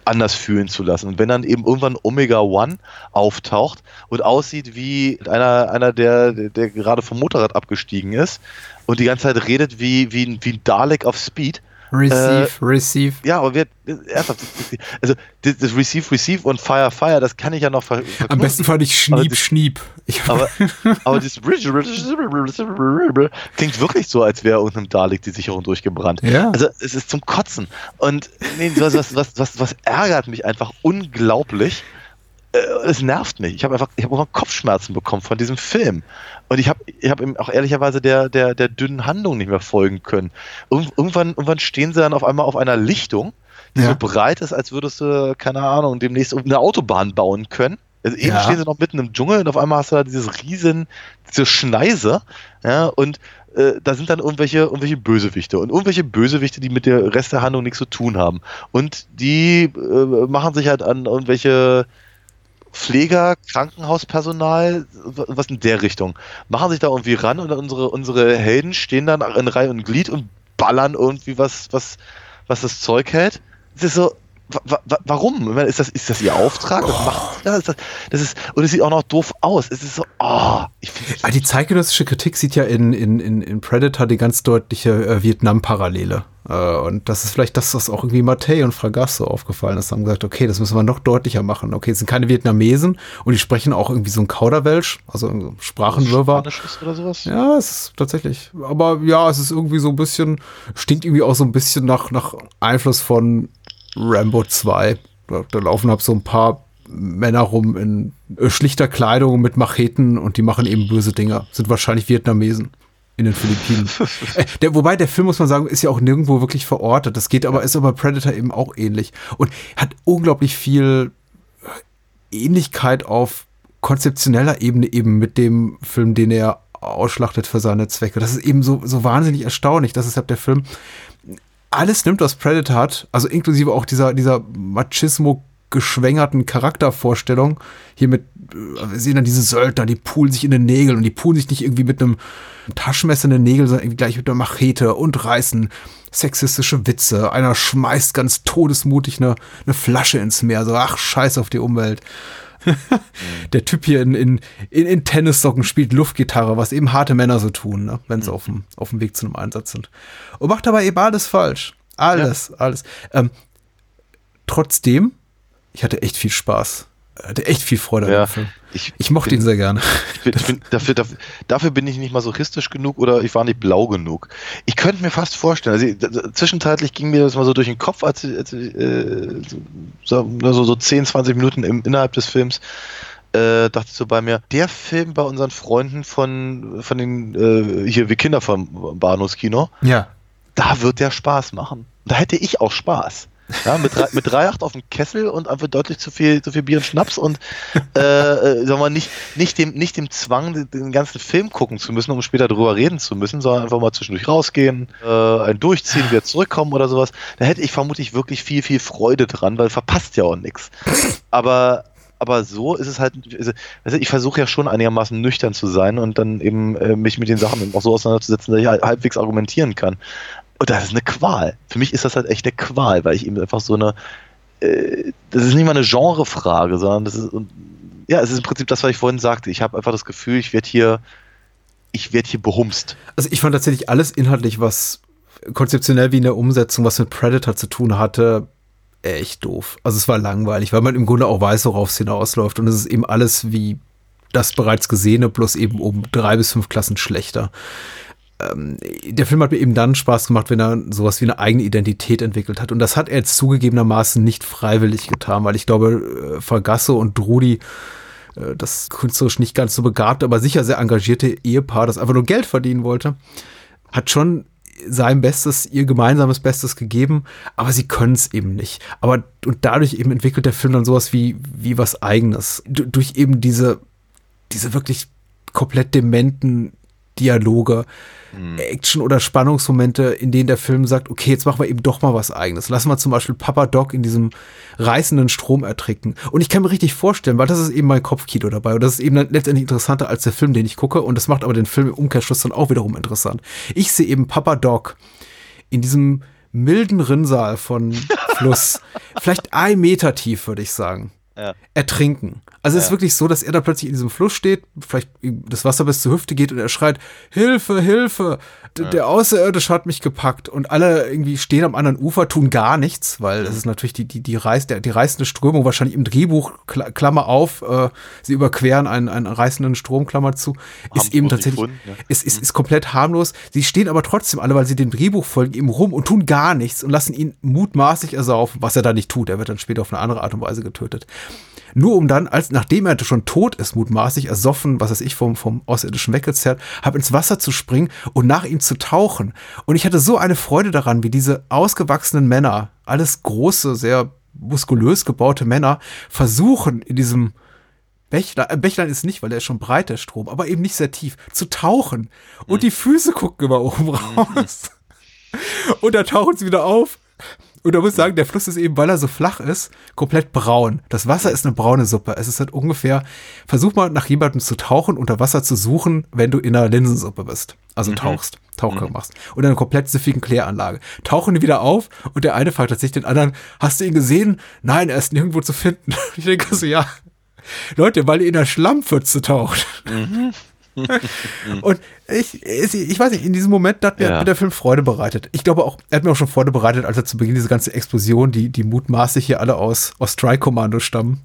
anders fühlen zu lassen. Und wenn dann eben irgendwann Omega One auftaucht und aussieht wie einer, einer der, der, gerade vom Motorrad abgestiegen ist und die ganze Zeit redet wie, wie, ein- wie ein Dalek auf Speed, Receive, receive. ja, aber wir, ernsthaft, also das, das Receive, Receive und Fire, Fire, das kann ich ja noch ver Am verknüpfen. besten fand ich Aber Schniep, das- Schniep. Ich, Aber, aber das klingt wirklich so, als wäre irgendeinem Dalek die Sicherung durchgebrannt. Ja. Also es ist zum Kotzen. Und nee, was, was, was, was, was ärgert mich einfach unglaublich. Äh, Es nervt mich. Ich habe einfach, ich habe Kopfschmerzen bekommen von diesem Film. Und ich habe, ich habe ihm auch ehrlicherweise der, der, der dünnen Handlung nicht mehr folgen können. Irgend, irgendwann, irgendwann stehen sie dann auf einmal auf einer Lichtung, die Ja. so breit ist, als würdest du, keine Ahnung, demnächst eine Autobahn bauen können. Also eben Ja. stehen sie noch mitten im Dschungel und auf einmal hast du da dieses riesen, diese Schneise, ja, und äh, da sind dann irgendwelche, irgendwelche Bösewichte und irgendwelche Bösewichte, die mit der Rest der Handlung nichts zu tun haben. Und die äh, machen sich halt an irgendwelche Pfleger, Krankenhauspersonal, was in der Richtung, machen sich da irgendwie ran und unsere, unsere Helden stehen dann in Reihe und Glied und ballern irgendwie, was, was, was das Zeug hält. Es ist so, wa wa warum? Meine, Ist das, ist das ihr Auftrag? Das macht sie da? Ist das, das ist, und es sieht auch noch doof aus. Es ist so, oh, ich Ah, die zeitgenössische Kritik sieht ja in, in, in, in Predator die ganz deutliche äh, Vietnam-Parallele. Äh, und das ist vielleicht das, was auch irgendwie Mattei und Fragasso aufgefallen ist. Haben gesagt, okay, das müssen wir noch deutlicher machen. Okay, es sind keine Vietnamesen und die sprechen auch irgendwie so ein Kauderwelsch, also Sprachenwirrwarr. Oder sowas. Ja, es ist tatsächlich. Aber ja, es ist irgendwie so ein bisschen, stinkt irgendwie auch so ein bisschen nach, nach Einfluss von Rambo 2. Da, da laufen halt so ein paar Männer rum in äh, schlichter Kleidung mit Macheten und die machen eben böse Dinger. Sind wahrscheinlich Vietnamesen in den Philippinen. äh, der, wobei der Film, muss man sagen, ist ja auch nirgendwo wirklich verortet. Das geht aber, ist aber Predator eben auch ähnlich. Und hat unglaublich viel Ähnlichkeit auf konzeptioneller Ebene eben mit dem Film, den er ausschlachtet für seine Zwecke. Das ist eben so, so wahnsinnig erstaunlich. Das ist halt der Film alles nimmt, was Predator hat, also inklusive auch dieser, dieser Machismo geschwängerten Charaktervorstellung. Hier mit, äh, wir sehen dann diese Söldner, die poolen sich in den Nägeln und die poolen sich nicht irgendwie mit einem Taschenmesser in den Nägeln, sondern irgendwie gleich mit einer Machete und reißen sexistische Witze. Einer schmeißt ganz todesmutig eine, eine Flasche ins Meer, so, ach, scheiß auf die Umwelt. Der Typ hier in, in, in, in Tennissocken spielt Luftgitarre, was eben harte Männer so tun, ne? wenn sie auf, dem, auf dem Weg zu einem Einsatz sind. Und macht dabei eben alles falsch. Alles, alles. Ähm, trotzdem, ich hatte echt viel Spaß. Hatte echt viel Freude Ja, an dem Film. ich- Ich mochte bin- ihn sehr gerne. Ich bin, ich bin, dafür, dafür, dafür bin ich nicht masochistisch genug oder ich war nicht blau genug. Ich könnte mir fast vorstellen, also ich- zwischenzeitlich ging mir das mal so durch den Kopf, als, als äh, so, so, so 10, 20 Minuten im, innerhalb des Films äh, dachte ich so bei mir, der Film bei unseren Freunden von, von den äh, hier wie Kinder vom Bahnhofskino, Ja. da wird der Spaß machen. Da hätte ich auch Spaß. Ja, mit, drei- mit 3,8 auf dem Kessel und einfach deutlich zu viel, zu viel Bier und Schnaps und äh, äh, sagen wir, nicht, nicht, dem, nicht dem Zwang, den- ganzen Film gucken zu müssen, um später drüber reden zu müssen, sondern einfach mal zwischendurch rausgehen, äh, ein Durchziehen, wieder zurückkommen oder sowas. Da hätte ich vermutlich wirklich viel, viel Freude dran, weil verpasst ja auch nichts. Aber aber so ist es halt, also, also ich versuche ja schon einigermaßen nüchtern zu sein und dann eben äh, mich mit den Sachen auch so auseinanderzusetzen, dass ich halt halbwegs argumentieren kann. Und das ist eine Qual. Für mich ist das halt echt eine Qual, weil ich eben einfach so eine, äh, das ist nicht mal eine Genrefrage, sondern das ist, und, ja, es ist im Prinzip das, was ich vorhin sagte. Ich habe einfach das Gefühl, ich werde hier, ich werde hier behumst. Also ich fand tatsächlich alles inhaltlich, was konzeptionell wie in der Umsetzung, was mit Predator zu tun hatte, echt doof. Also es war langweilig, weil man im Grunde auch weiß, worauf es hinausläuft. Und es ist eben alles wie das bereits Gesehene, bloß eben um drei bis fünf Klassen schlechter. Ähm, der Film hat mir eben dann Spaß gemacht, wenn er sowas wie eine eigene Identität entwickelt hat. Und das hat er jetzt zugegebenermaßen nicht freiwillig getan, weil ich glaube, äh, Fargasso und Drudi äh, das künstlerisch nicht ganz so begabte, aber sicher sehr engagierte Ehepaar, das einfach nur Geld verdienen wollte, hat schon sein Bestes, ihr gemeinsames Bestes gegeben, aber sie können es eben nicht. Aber und dadurch eben entwickelt der Film dann sowas wie, wie was Eigenes. Du, durch eben diese, diese wirklich komplett dementen Dialoge, Action- oder Spannungsmomente, in denen der Film sagt, okay, jetzt machen wir eben doch mal was eigenes. Lassen wir zum Beispiel Papa Doc in diesem reißenden Strom ertrinken. Und ich kann mir richtig vorstellen, weil das ist eben mein Kopfkino dabei und das ist eben dann letztendlich interessanter als der Film, den ich gucke und das macht aber den Film im Umkehrschluss dann auch wiederum interessant. Ich sehe eben Papa Doc in diesem milden Rinnsal von Fluss, vielleicht ein Meter tief, würde ich sagen, Ja. ertrinken. Also es ist wirklich so, dass er da plötzlich in diesem Fluss steht, vielleicht das Wasser bis zur Hüfte geht und er schreit, Hilfe, Hilfe, D der Außerirdische hat mich gepackt und alle irgendwie stehen am anderen Ufer, tun gar nichts, weil das ist natürlich die, die, die, reiß, der, die reißende Strömung, wahrscheinlich im Drehbuch, Kla- Klammer auf, äh, sie überqueren einen, einen reißenden Strom, Klammer zu, ist eben Harmlos tatsächlich, gefunden, ja. ist, ist, ist komplett harmlos. Sie stehen aber trotzdem alle, weil sie dem Drehbuch folgen, eben rum und tun gar nichts und lassen ihn mutmaßlich ersaufen, was er da nicht tut. Er wird dann später auf eine andere Art und Weise getötet. Nur um dann, als nachdem er schon tot ist, mutmaßlich ersoffen, was weiß ich, vom, vom Außerirdischen weggezerrt, hab ins Wasser zu springen und nach ihm zu tauchen. Und ich hatte so eine Freude daran, wie diese ausgewachsenen Männer, alles große, sehr muskulös gebaute Männer, versuchen in diesem Bächlein, äh, Bächlein ist nicht, weil der ist schon breit, der Strom, aber eben nicht sehr tief, zu tauchen. Und die Füße gucken immer oben raus. Und da tauchen sie wieder auf Und da muss ich sagen, der Fluss ist eben, weil er so flach ist, komplett braun. Das Wasser ist eine braune Suppe. Es ist halt ungefähr, versuch mal nach jemandem zu tauchen, unter Wasser zu suchen, wenn du in einer Linsensuppe bist. Also Mhm. tauchst, Tauchgang machst. Und in einer komplett süffigen Kläranlage. Tauchen die wieder auf und der eine fragt tatsächlich den anderen, hast du ihn gesehen? Nein, er ist nirgendwo zu finden. Ich denke so, ja. Leute, weil ihr in der Schlammpfütze taucht. Mhm. Und ich, ich, weiß nicht, in diesem Moment hat mir, Ja. der Film Freude bereitet. Ich glaube auch, er hat mir auch schon Freude bereitet, als er zu Beginn diese ganze Explosion, die, die mutmaßlich hier alle aus, aus Strike-Kommando stammen,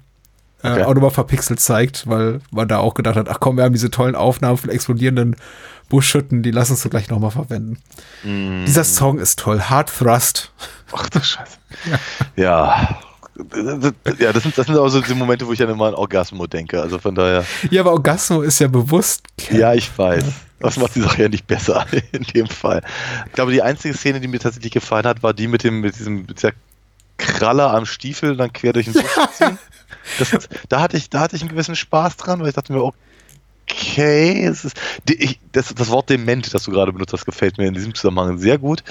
Okay. äh, auch nochmal verpixelt zeigt, weil man da auch gedacht hat, ach komm, wir haben diese tollen Aufnahmen von explodierenden Buschschütten, die lassen uns so gleich nochmal verwenden. Mhm. Dieser Song ist toll, Hard Thrust. Ach du Scheiße. Ja. Ja, das sind, das sind auch so die Momente, wo ich dann immer an Orgasmo denke. Also von daher, Ja, aber Orgasmo ist ja bewusst. ja, ich weiß. Das macht die Sache ja nicht besser in dem Fall. Ich glaube, die einzige Szene, die mir tatsächlich gefallen hat, war die mit dem, mit diesem, mit dieser Kralle am Stiefel dann quer durch den Busch ziehen. Das, da hatte ich, da hatte ich einen gewissen Spaß dran, weil ich dachte mir, okay, es ist, ich, das, das Wort dement, das du gerade benutzt hast, gefällt mir in diesem Zusammenhang sehr gut.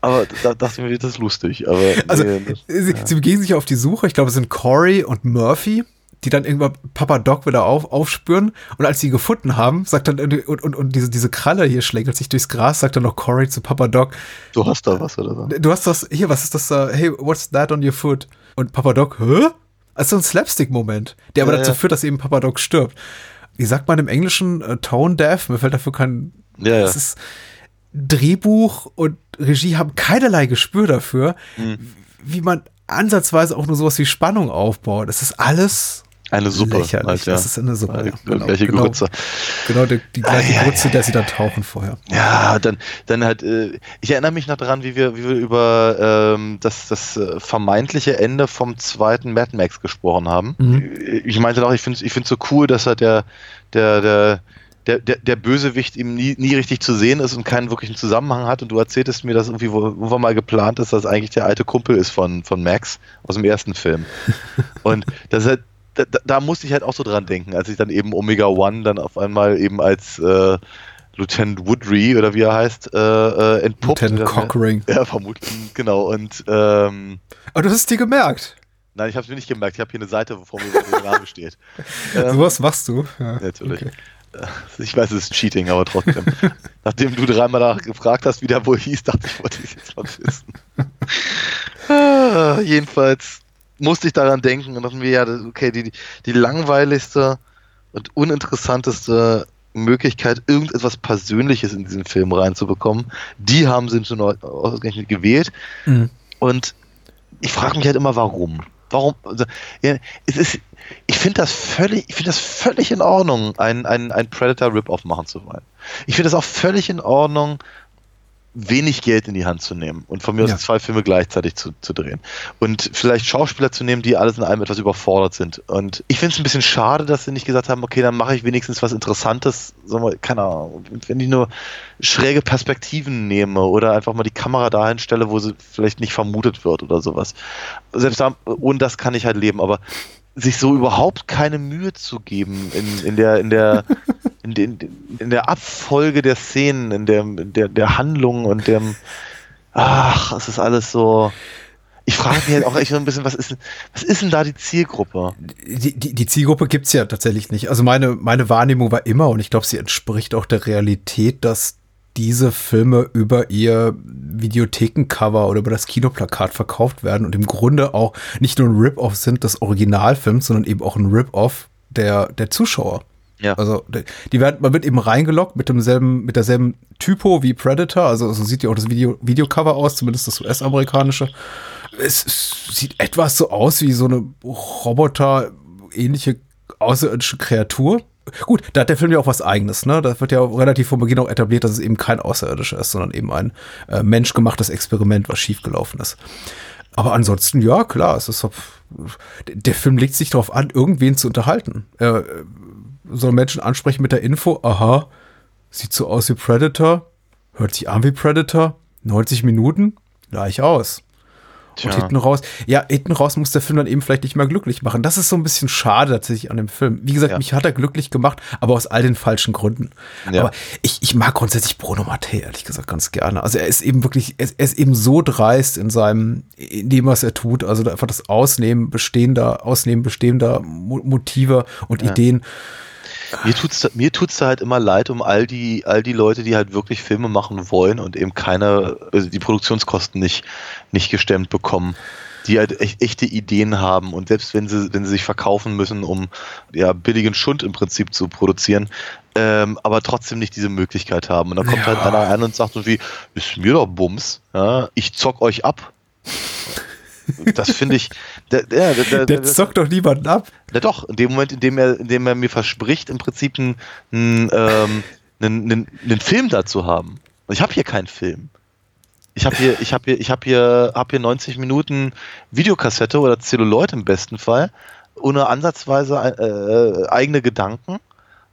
Aber da dachte ich mir, das ist lustig. Aber Also, nee, das, sie, sie begeben sich auf die Suche. Ich glaube, es sind Corey und Murphy, die dann irgendwann Papa Doc wieder auf, aufspüren. Und als sie gefunden haben, sagt dann, und, und, und diese, diese Kralle hier schlängelt sich durchs Gras, sagt dann noch Corey zu Papa Doc, du hast da was oder so. du hast das, hier, was ist das da? Hey, what's that on your foot? Und Papa Doc, hä? Also so ein Slapstick-Moment, der aber Ja, dazu ja. führt, dass eben Papa Doc stirbt. Wie sagt man im Englischen äh, Tone Deaf? Mir fällt dafür kein. Ja, ja. Es ist Drehbuch und Regie haben keinerlei Gespür dafür, Hm. wie man ansatzweise auch nur sowas wie Spannung aufbaut. Das ist alles Eine Suppe. lächerlich. halt, ja. Das ist eine Suppe. Ja, genau, gleiche genau, Grütze. genau die, die gleiche Ah, Grütze, ja, der sie dann tauchen vorher. Ja, dann, dann halt, äh, ich erinnere mich noch daran, wie wir, wie wir über ähm, das, das äh, vermeintliche Ende vom zweiten Mad Max gesprochen haben. Mhm. Ich meinte auch, ich finde es ich find's so cool, dass halt der, der, der, der, der, der Bösewicht ihm nie, nie richtig zu sehen ist und keinen wirklichen Zusammenhang hat. Und du erzähltest mir, dass irgendwie wo, irgendwann mal geplant ist, dass eigentlich der alte Kumpel ist von, von Max aus dem ersten Film. und das ist halt, da, da- musste ich halt auch so dran denken, als ich dann eben Omega One dann auf einmal eben als äh, Lieutenant Woodry oder wie er heißt, äh, äh, entpuppt. Lieutenant Cockring. Ja, vermutlich, genau. Und ähm, Aber du hast es dir gemerkt. nein, ich habe es mir nicht gemerkt. Ich habe hier eine Seite, wo vor mir der Name steht. Ähm, Sowas machst du. Ja. Natürlich. Okay. Ich weiß, es ist Cheating, aber trotzdem. Nachdem du dreimal danach gefragt hast, wie der wohl hieß, dachte ich, wollte ich jetzt mal wissen. ah, jedenfalls musste ich daran denken und dachte mir, ja, okay, die, die langweiligste und uninteressanteste Möglichkeit, irgendetwas Persönliches in diesen Film reinzubekommen, die haben sie schon ausgerechnet gewählt. Mhm. Und ich frage mich halt immer, warum? Warum? Also, ja, es ist, ich finde das völlig, ich finde das völlig in Ordnung, ein, ein, ein Predator Rip-Off machen zu wollen. Ich finde das auch völlig in Ordnung, wenig Geld in die Hand zu nehmen und von mir Ja. aus zwei Filme gleichzeitig zu, zu drehen. Und vielleicht Schauspieler zu nehmen, die alles in allem etwas überfordert sind. Und ich finde es ein bisschen schade, dass sie nicht gesagt haben, okay, dann mache ich wenigstens was Interessantes, sagen wir, keine Ahnung, wenn ich nur schräge Perspektiven nehme oder einfach mal die Kamera dahin stelle, wo sie vielleicht nicht vermutet wird oder sowas. Selbst da, ohne das kann ich halt leben, aber sich so überhaupt keine Mühe zu geben in, in der, in der, in, den, in der Abfolge der Szenen, in der, in der, der Handlung und dem, ach, es ist alles so. Ich frage mich halt auch echt so ein bisschen, was ist, was ist denn da die Zielgruppe? Die, die, die Zielgruppe gibt's ja tatsächlich nicht. Also meine, meine Wahrnehmung war immer, und ich glaube, sie entspricht auch der Realität, dass diese Filme über ihr Videothekencover oder über das Kinoplakat verkauft werden und im Grunde auch nicht nur ein Rip-Off sind des Originalfilms, sondern eben auch ein Rip-Off der, der Zuschauer. Ja. Also die- werden, man wird eben reingeloggt mit demselben, mit derselben Typo wie Predator. Also so sieht ja auch das Video, Videocover aus, zumindest das US-amerikanische. Es, es sieht etwas so aus wie so eine Roboter-ähnliche außerirdische Kreatur. Gut, da hat der Film ja auch was eigenes, ne? Da wird ja relativ von Beginn auch etabliert, dass es eben kein Außerirdischer ist, sondern eben ein äh, menschgemachtes Experiment, was schiefgelaufen ist. Aber ansonsten, ja, klar, es ist so, der Film legt sich darauf an, irgendwen zu unterhalten. Er äh, soll Menschen ansprechen mit der Info, aha, sieht so aus wie Predator, hört sich an wie Predator, 90 Minuten, gleich aus. Tja. Und hinten raus, ja, hinten raus muss der Film dann eben vielleicht nicht mehr glücklich machen. Das ist so ein bisschen schade tatsächlich an dem Film. Wie gesagt, Ja. mich hat er glücklich gemacht, aber aus all den falschen Gründen. Ja. Aber ich, ich mag grundsätzlich Bruno Mattei, ehrlich gesagt, ganz gerne. Also er ist eben wirklich, er ist, er ist eben so dreist in seinem, in dem, was er tut. Also einfach das Ausnehmen bestehender, Ausnehmen bestehender Mo- Motive und Ideen. Mir tut's, da- mir tut's da halt immer leid um all die, all die Leute, die halt wirklich Filme machen wollen und eben keine, also die Produktionskosten nicht, nicht gestemmt bekommen. Die halt echt, echte Ideen haben und selbst wenn sie, wenn sie sich verkaufen müssen, um ja billigen Schund im Prinzip zu produzieren, ähm, aber trotzdem nicht diese Möglichkeit haben. Und dann kommt halt einer an und sagt irgendwie, ist mir doch Bums, ja, ich zock euch ab. Das finde ich, der, der, der, Der zockt doch niemanden ab. na doch, in dem Moment, in dem er, in dem er mir verspricht, im Prinzip einen, einen, ähm, einen, einen, einen Film dazu haben. Und ich habe hier keinen Film. Ich habe hier, ich habe hier, ich habe hier, hab hier 90 Minuten Videokassette oder Zelluloid im besten Fall, ohne ansatzweise äh, eigene Gedanken,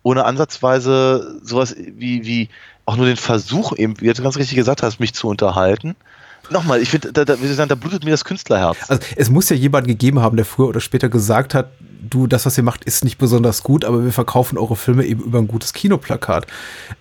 ohne ansatzweise sowas wie, wie auch nur den Versuch, eben, wie du ganz richtig gesagt hast, mich zu unterhalten. Nochmal, ich finde, da, da, wie Sie sagen, da blutet mir das Künstlerherz. Also es muss ja jemand gegeben haben, der früher oder später gesagt hat, du, das, was ihr macht, ist nicht besonders gut, aber wir verkaufen eure Filme eben über ein gutes Kinoplakat.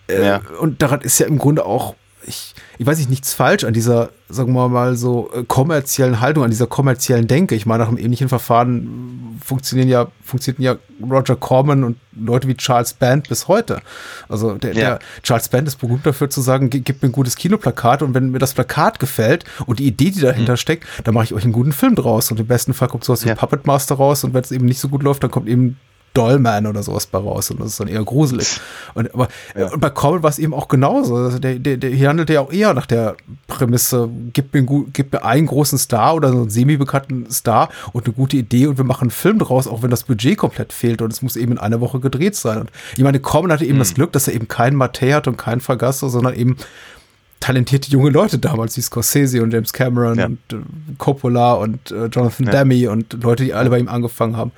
Äh, Ja. Und daran ist ja im Grunde auch, ich, ich weiß nicht, nichts falsch an dieser, sagen wir mal, so äh, kommerziellen Haltung, an dieser kommerziellen Denke. Ich meine, nach einem ähnlichen Verfahren funktionieren ja, funktionierten ja Roger Corman und Leute wie Charles Band bis heute. Also der, Ja. der Charles Band ist berühmt dafür zu sagen, "Ge- gib mir ein gutes Kinoplakat und wenn mir das Plakat gefällt und die Idee, die dahinter steckt, dann mache ich euch einen guten Film draus und im besten Fall kommt sowas wie Ja. Puppet Master raus und wenn es eben nicht so gut läuft, dann kommt eben Dollman oder sowas bei raus und das ist dann eher gruselig. Und, aber, und bei Corbin war es eben auch genauso. Also der, der, der hier handelt ja auch eher nach der Prämisse, gib mir, gib mir einen großen Star oder so einen semi-bekannten Star und eine gute Idee und wir machen einen Film draus, auch wenn das Budget komplett fehlt und es muss eben in einer Woche gedreht sein. Und ich meine, Corbin hatte eben das Glück, dass er eben keinen Mattei hat und keinen Vergasso, sondern eben talentierte junge Leute damals, wie Scorsese und James Cameron Ja. und äh, Coppola und äh, Jonathan Ja. Demme und Leute, die alle bei ihm angefangen haben.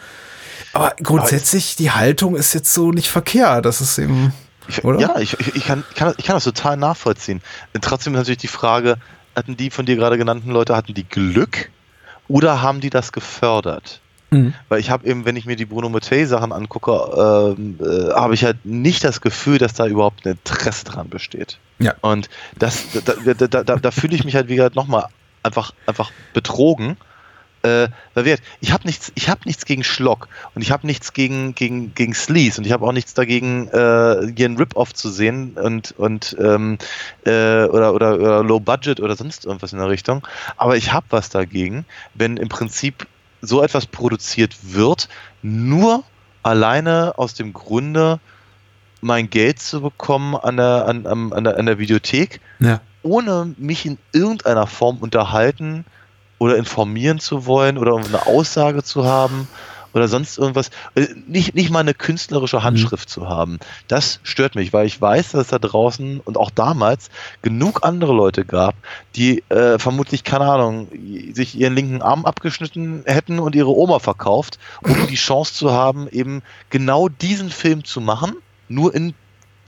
Aber grundsätzlich, die Haltung ist jetzt so nicht verkehrt. Das ist eben, Ich, oder? Ja, ich, ich, kann, ich, kann, ich kann das total nachvollziehen. Trotzdem ist natürlich die Frage, hatten die von dir gerade genannten Leute, hatten die Glück oder haben die das gefördert? Mhm. Weil ich habe eben, wenn ich mir die Bruno Mattei Sachen angucke, ähm, äh, habe ich halt nicht das Gefühl, dass da überhaupt ein Interesse dran besteht. Ja. Und das, da, da, da, da, fühle ich mich halt, wie gesagt, nochmal einfach, einfach betrogen. Äh, wir, ich habe nichts, ich habe nichts gegen Schlock und ich habe nichts gegen gegen gegen Sleaze und ich habe auch nichts dagegen, äh, hier einen Rip-Off zu sehen und und ähm, äh, oder, oder oder Low Budget oder sonst irgendwas in der Richtung. Aber ich habe was dagegen, wenn im Prinzip so etwas produziert wird, nur alleine aus dem Grunde mein Geld zu bekommen an der an, an, an der, an der Videothek Ja. ohne mich in irgendeiner Form unterhalten oder informieren zu wollen oder eine Aussage zu haben oder sonst irgendwas, äh, nicht, nicht mal eine künstlerische Handschrift zu haben. Das stört mich, weil ich weiß, dass es da draußen und auch damals genug andere Leute gab, die äh, vermutlich, keine Ahnung, sich ihren linken Arm abgeschnitten hätten und ihre Oma verkauft, um die Chance zu haben, eben genau diesen Film zu machen, nur in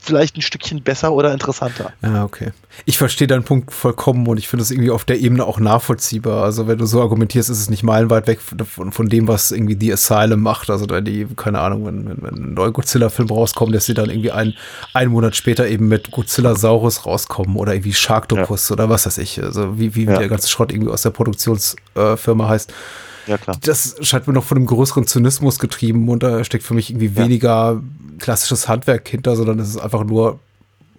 vielleicht ein Stückchen besser oder interessanter. Ja, okay. Ich verstehe deinen Punkt vollkommen und ich finde es irgendwie auf der Ebene auch nachvollziehbar. Also wenn du so argumentierst, ist es nicht meilenweit weg von, von dem, was irgendwie die Asylum macht. Also da die, keine Ahnung, wenn, wenn, wenn ein neuer Godzilla-Film rauskommt, dass sie dann irgendwie ein, einen Monat später eben mit Godzilla Saurus rauskommen oder irgendwie Sharktopus oder was weiß ich. Also wie, wie Ja. der ganze Schrott irgendwie aus der Produktionsfirma heißt. Ja, klar. Das scheint mir noch von einem größeren Zynismus getrieben und da steckt für mich irgendwie weniger klassisches Handwerk hinter, sondern es ist einfach nur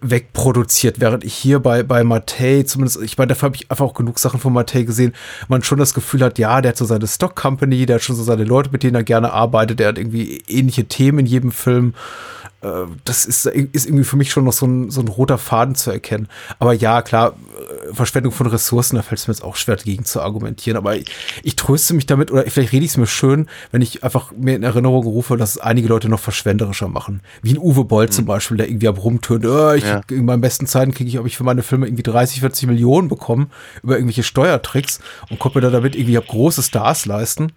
wegproduziert, während ich hier bei, bei Mattei zumindest, ich meine, dafür habe ich einfach auch genug Sachen von Mattei gesehen, man schon das Gefühl hat, ja, der hat so seine Stock Company, der hat schon so seine Leute, mit denen er gerne arbeitet, der hat irgendwie ähnliche Themen in jedem Film. Äh, Das ist, ist irgendwie für mich schon noch so ein, so ein roter Faden zu erkennen. Aber ja, klar, äh, Verschwendung von Ressourcen, da fällt es mir jetzt auch schwer dagegen zu argumentieren. Aber ich, ich tröste mich damit, oder vielleicht rede ich es mir schön, wenn ich einfach mir in Erinnerung rufe, dass es einige Leute noch verschwenderischer machen. Wie ein Uwe Boll zum Beispiel, der irgendwie am Rumtönt, äh, ich, Ja. in meinen besten Zeiten kriege ich, ob ich für meine Filme irgendwie 30, 40 Millionen bekommen über irgendwelche Steuertricks und konnte mir da damit irgendwie große Stars leisten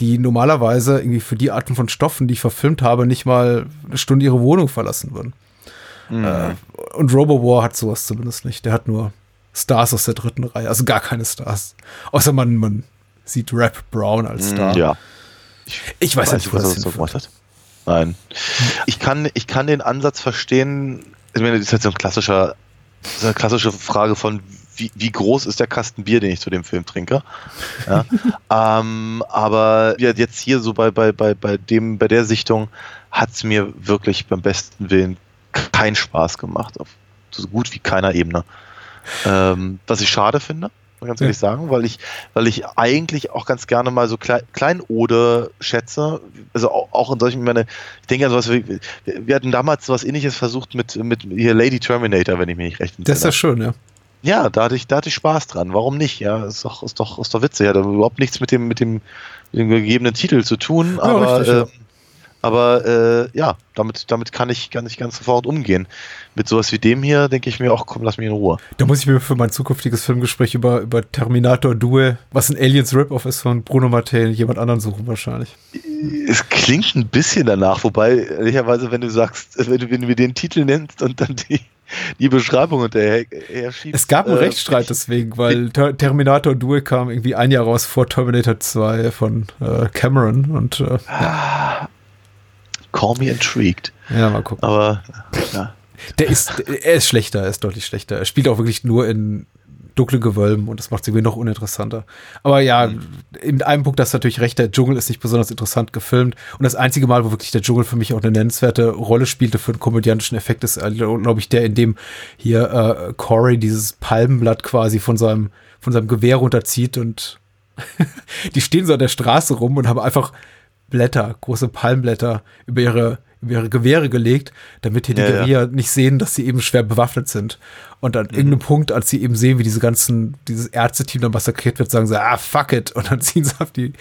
die normalerweise irgendwie für die Arten von Stoffen, die ich verfilmt habe, nicht mal eine Stunde ihre Wohnung verlassen würden. Äh, und RoboWar hat sowas zumindest nicht. Der hat nur Stars aus der dritten Reihe. Also gar keine Stars. Außer man, man sieht Rap Brown als Star. Mm, Ja. Ich weiß, nicht, wo was das er so gemacht hat. Nein. Ich kann, ich kann den Ansatz verstehen. Ich meine, das ist halt so ein klassischer, so eine klassische Frage von, wie, wie groß ist der Kasten Bier, den ich zu dem Film trinke? Ja. ähm, aber ja, jetzt hier so bei, bei, bei, bei dem, bei der Sichtung hat es mir wirklich beim besten Willen keinen Spaß gemacht. Auf so gut wie keiner Ebene. Ähm, was ich schade finde, ganz Ja. ehrlich sagen, weil ich, weil ich eigentlich auch ganz gerne mal so Klei Kleinode schätze. Also auch, auch in solchen, ich meine, ich denke an sowas wie, wir hatten damals sowas ähnliches versucht mit, mit hier Lady Terminator, wenn ich mich nicht recht Das ist ja entsinne. schön, ja. Ja, da hatte ich, da hatte ich Spaß dran. Warum nicht? Ja, ist doch, ist doch, ist doch witzig. Hat überhaupt nichts mit dem, mit dem, mit dem gegebenen Titel zu tun. Ja, aber richtig, ja. äh, aber äh, ja, damit, damit kann ich, kann ich ganz sofort umgehen. Mit sowas wie dem hier denke ich mir auch, komm, lass mich in Ruhe. Da muss ich mir für mein zukünftiges Filmgespräch über, über Terminator Due, was ein Aliens Rip-Off ist von Bruno Mattei, jemand anderen suchen wahrscheinlich. Es klingt ein bisschen danach, wobei, ehrlicherweise, wenn du sagst, wenn du, wenn du mir den Titel nennst und dann die, die Beschreibung hinterher her schiebst. Es gab einen äh, Rechtsstreit deswegen, weil Ter Terminator Due kam irgendwie ein Jahr raus vor Terminator 2 von äh, Cameron und äh, Call me intrigued. ja, mal gucken. Aber, ja. Der ist, er ist schlechter, er ist deutlich schlechter. Er spielt auch wirklich nur in dunklen Gewölben und das macht es irgendwie noch uninteressanter. Aber ja, in einem Punkt hast du natürlich recht, der Dschungel ist nicht besonders interessant gefilmt und das einzige Mal, wo wirklich der Dschungel für mich auch eine nennenswerte Rolle spielte für einen komödiantischen Effekt, ist, glaube ich, der, in dem hier äh, Corey dieses Palmenblatt quasi von seinem, von seinem Gewehr runterzieht und die stehen so an der Straße rum und haben einfach Blätter, große Palmblätter über ihre, über ihre Gewehre gelegt, damit hier die Ja, ja. Guerilla nicht sehen, dass sie eben schwer bewaffnet sind. Und an irgendeinem Punkt, als sie eben sehen, wie diese ganzen, dieses Ärzteteam dann massakriert wird, sagen sie, ah, fuck it. Und dann ziehen sie auf die,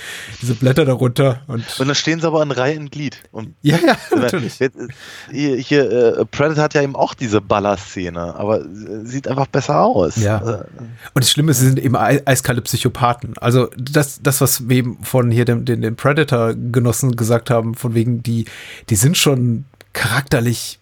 diese Blätter darunter und, Und dann stehen sie aber in Reihe und Glied. Und ja, ja, natürlich. Jetzt, Hier, hier äh, Predator hat ja eben auch diese Ballerszene, aber sieht einfach besser aus. Ja. Äh, Und das Schlimme ist, sie sind eben ei- eiskalte Psychopathen. Also das, das was wir eben von hier dem, den, den Predator-Genossen gesagt haben, von wegen, die, die sind schon charakterlich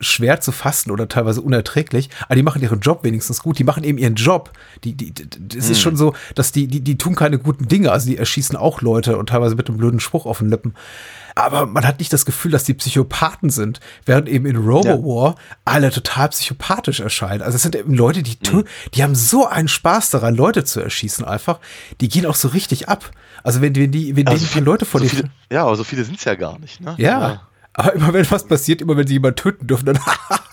schwer zu fassen oder teilweise unerträglich, aber die machen ihren Job wenigstens gut. Die machen eben ihren Job. Die, die, die, das ist schon so, dass die, die, die tun keine guten Dinge. Also die erschießen auch Leute und teilweise mit einem blöden Spruch auf den Lippen. Aber man hat nicht das Gefühl, dass die Psychopathen sind, während eben in Robo War alle total psychopathisch erscheinen. Also es sind eben Leute, die, tun, die haben so einen Spaß daran, Leute zu erschießen einfach. Die gehen auch so richtig ab. Also wenn, wenn die, wenn also denen die Leute vor so dir viele, Ja, aber so viele sind es ja gar nicht. Ne? ja. Aber immer wenn was passiert, immer wenn sie jemanden töten dürfen, dann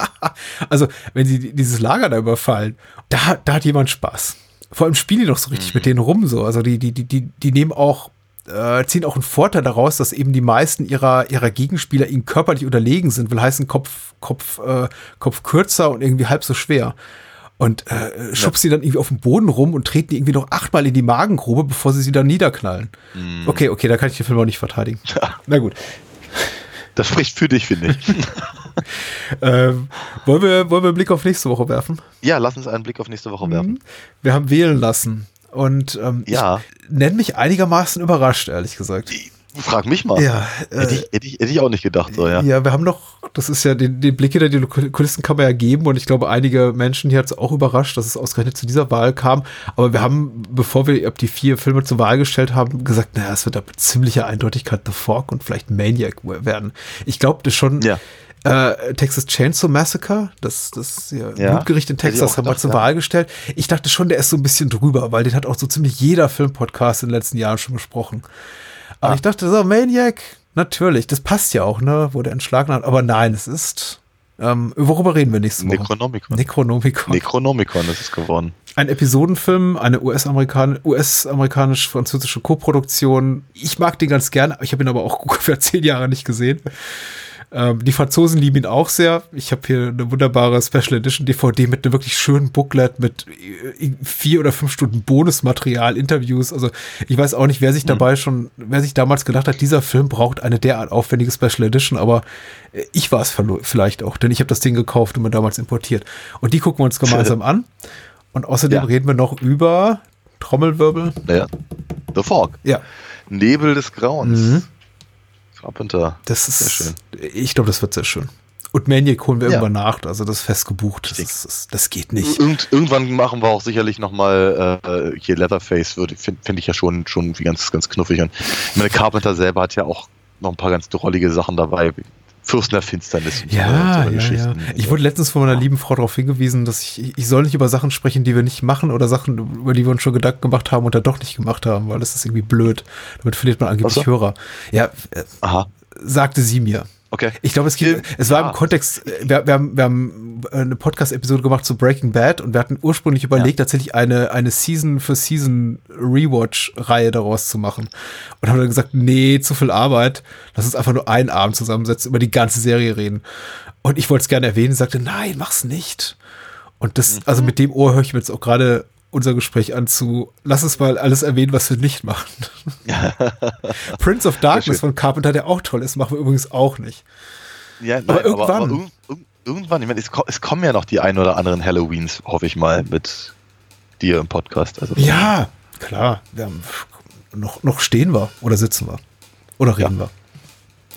also wenn sie dieses Lager da überfallen, da, da hat jemand Spaß. Vor allem spielen die doch so richtig mit denen rum so. Also die, die, die, die, die nehmen auch, äh, ziehen auch einen Vorteil daraus, dass eben die meisten ihrer, ihrer Gegenspieler ihnen körperlich unterlegen sind, will heißen Kopf, Kopf, äh, Kopf kürzer und irgendwie halb so schwer. Und äh, schubst sie dann irgendwie auf den Boden rum und treten die irgendwie noch achtmal in die Magengrube, bevor sie sie dann niederknallen. Okay, okay, da kann ich den Film auch nicht verteidigen. Na gut. Das spricht für dich, finde ich. Ähm, wollen, wir, wollen wir einen Blick auf nächste Woche werfen? ja, lass uns einen Blick auf nächste Woche werfen. Wir haben wählen lassen. Und ähm, Ja. ich nenne mich einigermaßen überrascht, ehrlich gesagt. Frag mich mal. Ja, hätte, ich, hätte, ich, hätte ich auch nicht gedacht. So, ja. Ja, wir haben noch, das ist ja, den, den Blick hinter die Kulissen kann man ja geben und ich glaube, einige Menschen hier hat es auch überrascht, dass es ausgerechnet zu dieser Wahl kam. Aber wir haben, bevor wir ab die vier Filme zur Wahl gestellt haben, gesagt, naja, es wird ab ziemlicher Eindeutigkeit The Fork und vielleicht Maniac werden. Ich glaube, das schon. Ja. Äh, Texas Chainsaw Massacre, das, das ja, Ja. Blutgericht in Texas haben wir zur ja. Wahl gestellt. Ich dachte schon, der ist so ein bisschen drüber, weil den hat auch so ziemlich jeder Filmpodcast in den letzten Jahren schon besprochen. Aber ich dachte so, Maniac, natürlich, das passt ja auch, ne, wo der entschlagen hat. Aber nein, es ist, ähm, worüber reden wir nächste Woche? Necronomicon. Necronomicon. Necronomicon ist es geworden. Ein Episodenfilm, eine US-amerikan US-amerikanisch-französische Koproduktion. Ich mag den ganz gern, ich habe ihn aber auch ungefähr zehn Jahre nicht gesehen. Ähm, die Franzosen lieben ihn auch sehr. Ich habe hier eine wunderbare Special Edition DVD mit einem wirklich schönen Booklet mit äh, vier oder fünf Stunden Bonusmaterial, Interviews. Also ich weiß auch nicht, wer sich dabei schon, wer sich damals gedacht hat, dieser Film braucht eine derart aufwendige Special Edition, aber äh, ich war es vielleicht auch, denn ich habe das Ding gekauft und mir damals importiert. Und die gucken wir uns gemeinsam an. Und außerdem Ja. reden wir noch über Trommelwirbel. Ja. The Fog. Ja, Nebel des Grauens. Mhm. Carpenter. das Sehr ist, schön. ich glaube, das wird sehr schön. Und Maniac holen wir Ja. irgendwann nach, also das ist fest gebucht. Das, ist, das, das geht nicht. Irgend, irgendwann machen wir auch sicherlich nochmal äh, hier Leatherface, finde find ich ja schon, schon wie ganz, ganz knuffig. Und ich meine, Carpenter selber hat ja auch noch ein paar ganz drollige Sachen dabei. Fürsten der Finsternis. Ja, so ja, ja. Ich wurde letztens von meiner lieben Frau darauf hingewiesen, dass ich, ich soll nicht über Sachen sprechen, die wir nicht machen oder Sachen, über die wir uns schon Gedanken gemacht haben und dann doch nicht gemacht haben, weil das ist irgendwie blöd. Damit verliert man angeblich so. Hörer. Ja, äh, Aha, sagte sie mir. Okay. Ich glaube, es, gibt, Äh, es war ja. im Kontext, äh, wir, wir, haben, wir haben eine Podcast-Episode gemacht zu Breaking Bad und wir hatten ursprünglich überlegt, tatsächlich eine, eine Season für Season Rewatch-Reihe daraus zu machen. Und haben dann gesagt, nee, zu viel Arbeit, lass uns einfach nur einen Abend zusammensetzen, über die ganze Serie reden. Und ich wollte es gerne erwähnen, sagte, nein, mach's nicht. Und das, also mit dem Ohr höre ich mir jetzt auch gerade unser Gespräch an zu, lass uns mal alles erwähnen, was wir nicht machen. Prince of Darkness von Carpenter, der auch toll ist, machen wir übrigens auch nicht. Ja, nein, Aber irgendwann. Aber, irgend- irgend- irgendwann, ich meine, es, es kommen ja noch die ein oder anderen Halloweens, hoffe ich mal, mit dir im Podcast. Also, Ja, klar. Wir haben, noch, noch stehen wir oder sitzen wir. Oder reden wir.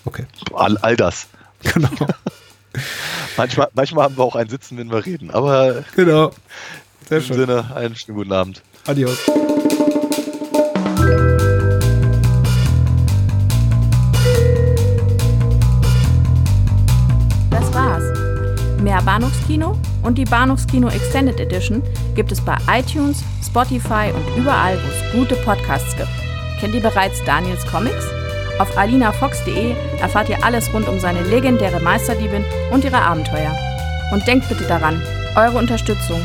Okay, All, all das. genau. Manchmal, manchmal haben wir auch ein Sitzen, wenn wir reden. Aber genau. Sehr im schön. Sinne, einen schönen guten Abend. Adios. Das war's. Mehr Bahnhofskino und die Bahnhofskino Extended Edition gibt es bei iTunes, Spotify und überall, wo es gute Podcasts gibt. Kennt ihr bereits Daniels Comics? Auf alinafox.de erfahrt ihr alles rund um seine legendäre Meisterdiebin und ihre Abenteuer. Und denkt bitte daran, eure Unterstützung